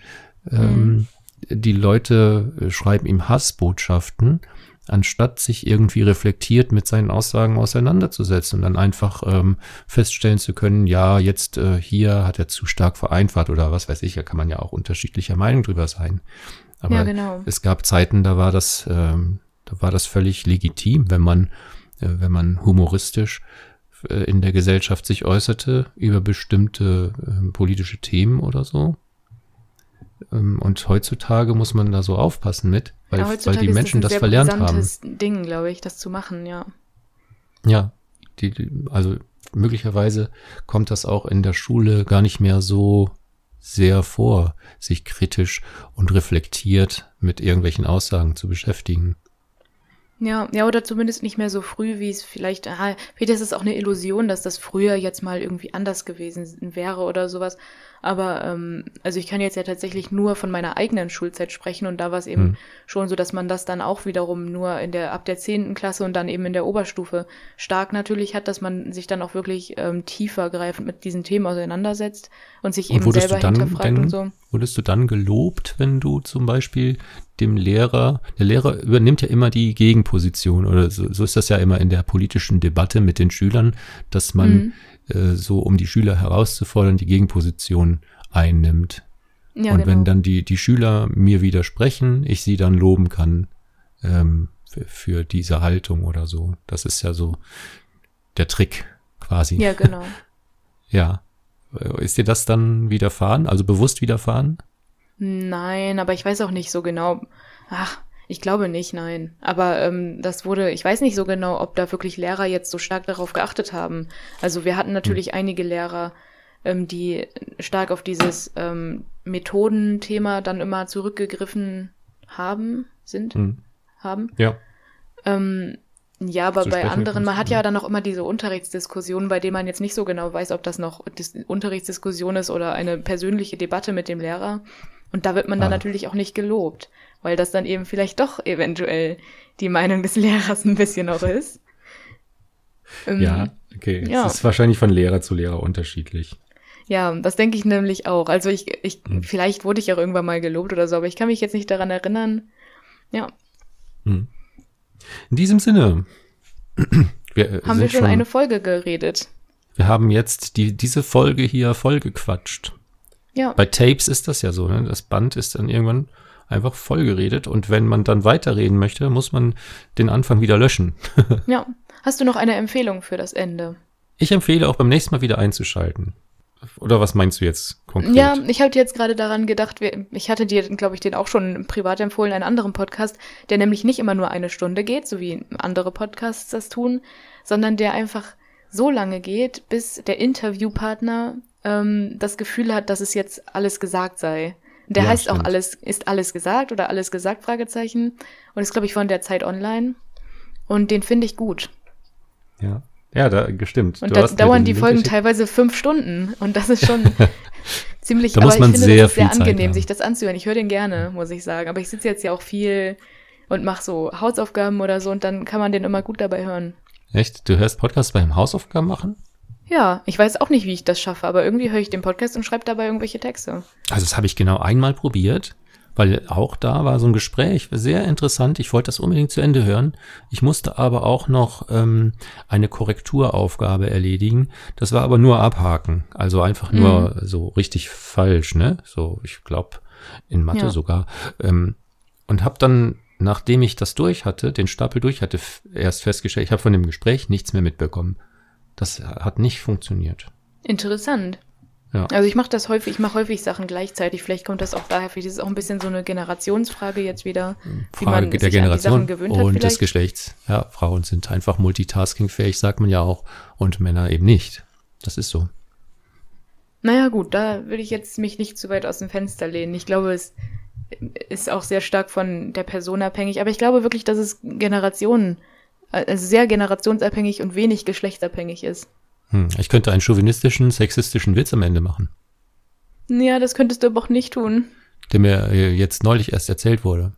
Ähm, Die Leute äh, schreiben ihm Hassbotschaften, anstatt sich irgendwie reflektiert mit seinen Aussagen auseinanderzusetzen und dann einfach ähm, feststellen zu können, ja, jetzt äh, hier hat er zu stark vereinfacht oder was weiß ich, da kann man ja auch unterschiedlicher Meinung drüber sein. Aber Ja, genau. es gab Zeiten, da war das, ähm, da war das völlig legitim, wenn man, äh, wenn man humoristisch in der Gesellschaft sich äußerte über bestimmte ähm, politische Themen oder so. Ähm, und heutzutage muss man da so aufpassen mit, weil, Ja, weil die ist Menschen das das ein verlernt haben. brisantes Ding, glaube ich, das zu machen, ja. Ja, die, die, also möglicherweise kommt das auch in der Schule gar nicht mehr so sehr vor, sich kritisch und reflektiert mit irgendwelchen Aussagen zu beschäftigen. Ja, ja, oder zumindest nicht mehr so früh, wie es vielleicht, ah, vielleicht ist es auch eine Illusion, dass das früher jetzt mal irgendwie anders gewesen wäre oder sowas. Aber ähm, also ich kann jetzt ja tatsächlich nur von meiner eigenen Schulzeit sprechen und da war es eben hm. schon so, dass man das dann auch wiederum nur in der ab der zehnten Klasse und dann eben in der Oberstufe stark natürlich hat, dass man sich dann auch wirklich ähm, tiefer greifend mit diesen Themen auseinandersetzt und sich und eben selber hinterfragt denn, und so. Wurdest du dann gelobt, wenn du zum Beispiel dem Lehrer, der Lehrer übernimmt ja immer die Gegenposition oder so, so ist das ja immer in der politischen Debatte mit den Schülern, dass man mhm äh, so um die Schüler herauszufordern, die Gegenposition einnimmt. Ja, und genau. wenn dann die, die Schüler mir widersprechen, ich sie dann loben kann ähm, für, für diese Haltung oder so. Das ist ja so der Trick quasi. Ja, genau. [LAUGHS] ja. Ist dir das dann widerfahren, also bewusst widerfahren? Nein, aber ich weiß auch nicht so genau. Ach, ich glaube nicht, nein. Aber ähm, das wurde, ich weiß nicht so genau, ob da wirklich Lehrer jetzt so stark darauf geachtet haben. Also wir hatten natürlich hm. einige Lehrer, ähm, die stark auf dieses ähm, Methodenthema dann immer zurückgegriffen haben, sind, hm. haben. Ja. Ähm, ja, aber bei anderen, man hat ja dann auch immer diese Unterrichtsdiskussionen, bei denen man jetzt nicht so genau weiß, ob das noch Unterrichtsdiskussion ist oder eine persönliche Debatte mit dem Lehrer. Und da wird man dann ah. natürlich auch nicht gelobt weil das dann eben vielleicht doch eventuell die Meinung des [LAUGHS] Lehrers ein bisschen auch ist. Ähm, ja, okay. Ja. Es ist wahrscheinlich von Lehrer zu Lehrer unterschiedlich. Ja, das denke ich nämlich auch. Also ich, ich, hm. vielleicht wurde ich auch irgendwann mal gelobt oder so, aber ich kann mich jetzt nicht daran erinnern. Ja. Hm. In diesem Sinne. [CLEARS THROAT] Wir äh, haben wir schon, schon eine Folge geredet. Wir haben jetzt die, diese Folge hier vollgequatscht. Ja. Bei Tapes ist das ja so, ne? Das Band ist dann irgendwann einfach vollgeredet. Und wenn man dann weiterreden möchte, muss man den Anfang wieder löschen. [LAUGHS] ja. Hast du noch eine Empfehlung für das Ende? Ich empfehle auch beim nächsten Mal wieder einzuschalten. Oder was meinst du jetzt konkret? Ja, ich habe jetzt gerade daran gedacht, ich hatte dir, glaube ich, den auch schon privat empfohlen, einen anderen Podcast, der nämlich nicht immer nur eine Stunde geht, so wie andere Podcasts das tun, sondern der einfach so lange geht, bis der Interviewpartner ähm, das Gefühl hat, dass es jetzt alles gesagt sei. Der ja, heißt stimmt. auch alles, ist alles gesagt oder alles gesagt, Fragezeichen. Und ist, glaube ich, von der Zeit online. Und den finde ich gut. Ja. Ja, da gestimmt. Und da dauern die Folgen teilweise fünf Stunden. Und das ist schon [LAUGHS] ziemlich, da muss man ich finde, sehr, das sehr angenehm, sich das anzuhören. Ich höre den gerne, muss ich sagen. Aber ich sitze jetzt ja auch viel und mache so Hausaufgaben oder so und dann kann man den immer gut dabei hören. Echt? Du hörst Podcasts beim Hausaufgaben machen? Ja, ich weiß auch nicht, wie ich das schaffe, aber irgendwie höre ich den Podcast und schreibe dabei irgendwelche Texte. Also das habe ich genau einmal probiert, weil auch da war so ein Gespräch sehr interessant. Ich wollte das unbedingt zu Ende hören. Ich musste aber auch noch ähm, eine Korrekturaufgabe erledigen. Das war aber nur abhaken, also einfach nur mhm. so richtig falsch, ne? So, ich glaube in Mathe ja. sogar. Ähm, und habe dann nachdem ich das durch hatte, den Stapel durch hatte, erst festgestellt, ich habe von dem Gespräch nichts mehr mitbekommen. Das hat nicht funktioniert. Interessant. Ja. Also ich mache das häufig, ich mache häufig Sachen gleichzeitig. Vielleicht kommt das auch daher, vielleicht ist es auch ein bisschen so eine Generationsfrage jetzt wieder. Frage der Generation und des Geschlechts. Ja, Frauen sind einfach multitaskingfähig, sagt man ja auch, und Männer eben nicht. Das ist so. Naja, gut, da will ich jetzt mich nicht zu weit aus dem Fenster lehnen. Ich glaube, es ist auch sehr stark von der Person abhängig, aber ich glaube wirklich, dass es Generationen also sehr generationsabhängig und wenig geschlechtsabhängig ist. Hm, ich könnte einen chauvinistischen, sexistischen Witz am Ende machen. Ja, das könntest du aber auch nicht tun. Der mir äh, jetzt neulich erst erzählt wurde.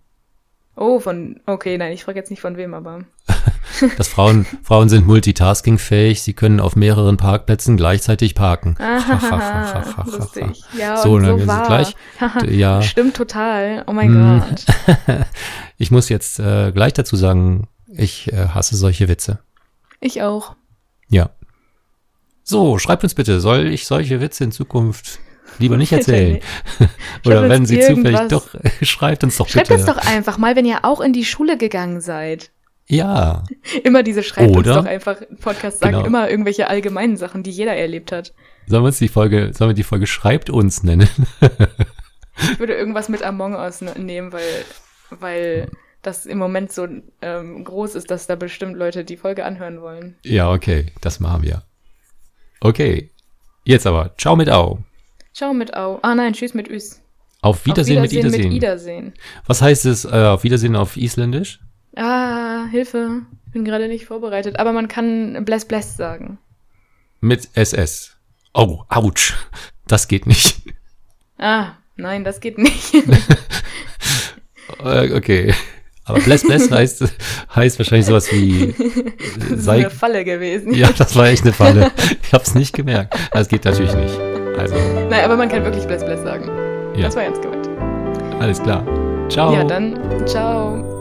Oh, von, okay, nein, ich frage jetzt nicht von wem, aber. [LAUGHS] Dass Frauen, Frauen sind multitaskingfähig, sie können auf mehreren Parkplätzen gleichzeitig parken. Ah, lustig. Ja, so, und dann so war. gleich. ja. Stimmt total. Oh mein hm. Gott. [LAUGHS] ich muss jetzt äh, gleich dazu sagen, ich äh, hasse solche Witze. Ich auch. Ja. So, schreibt uns bitte, soll ich solche Witze in Zukunft lieber nicht [LAUGHS] erzählen? [LAUGHS] Oder wenn sie zufällig doch, [LAUGHS] schreibt uns doch schreibt bitte. Schreibt uns doch einfach mal, wenn ihr auch in die Schule gegangen seid. Ja. Immer diese schreibt Oder, uns doch einfach, Podcast sagen genau. immer irgendwelche allgemeinen Sachen, die jeder erlebt hat. Sollen wir uns die Folge, sollen wir die Folge schreibt uns nennen? ich würde irgendwas mit Among Us ne-, nehmen, weil, weil das im Moment so ähm, groß ist, dass da bestimmt Leute die Folge anhören wollen. Ja, okay, das machen wir. Okay, jetzt aber, ciao mit Au. Ciao mit Au. Ah nein, tschüss mit Üs. Auf Wiedersehen, auf Wiedersehen mit Wiedersehen. Mit Wiedersehen. Was heißt es äh, auf Wiedersehen auf Isländisch? Ah, Hilfe. Bin gerade nicht vorbereitet. Aber man kann Bless Bless sagen. Mit SS. Oh, ouch. Das geht nicht. Ah, nein, das geht nicht. [LAUGHS] Äh, okay. Aber Bless Bless [LAUGHS] heißt, heißt wahrscheinlich sowas wie [LAUGHS] Das ist sei, eine Falle gewesen. Ja, das war echt eine Falle. [LAUGHS] Ich hab's nicht gemerkt. Das geht natürlich nicht. Also, Nein, aber man kann wirklich Bless Bless sagen. ja, Das war ernst gemeint. alles klar. Ciao. Ja, dann ciao.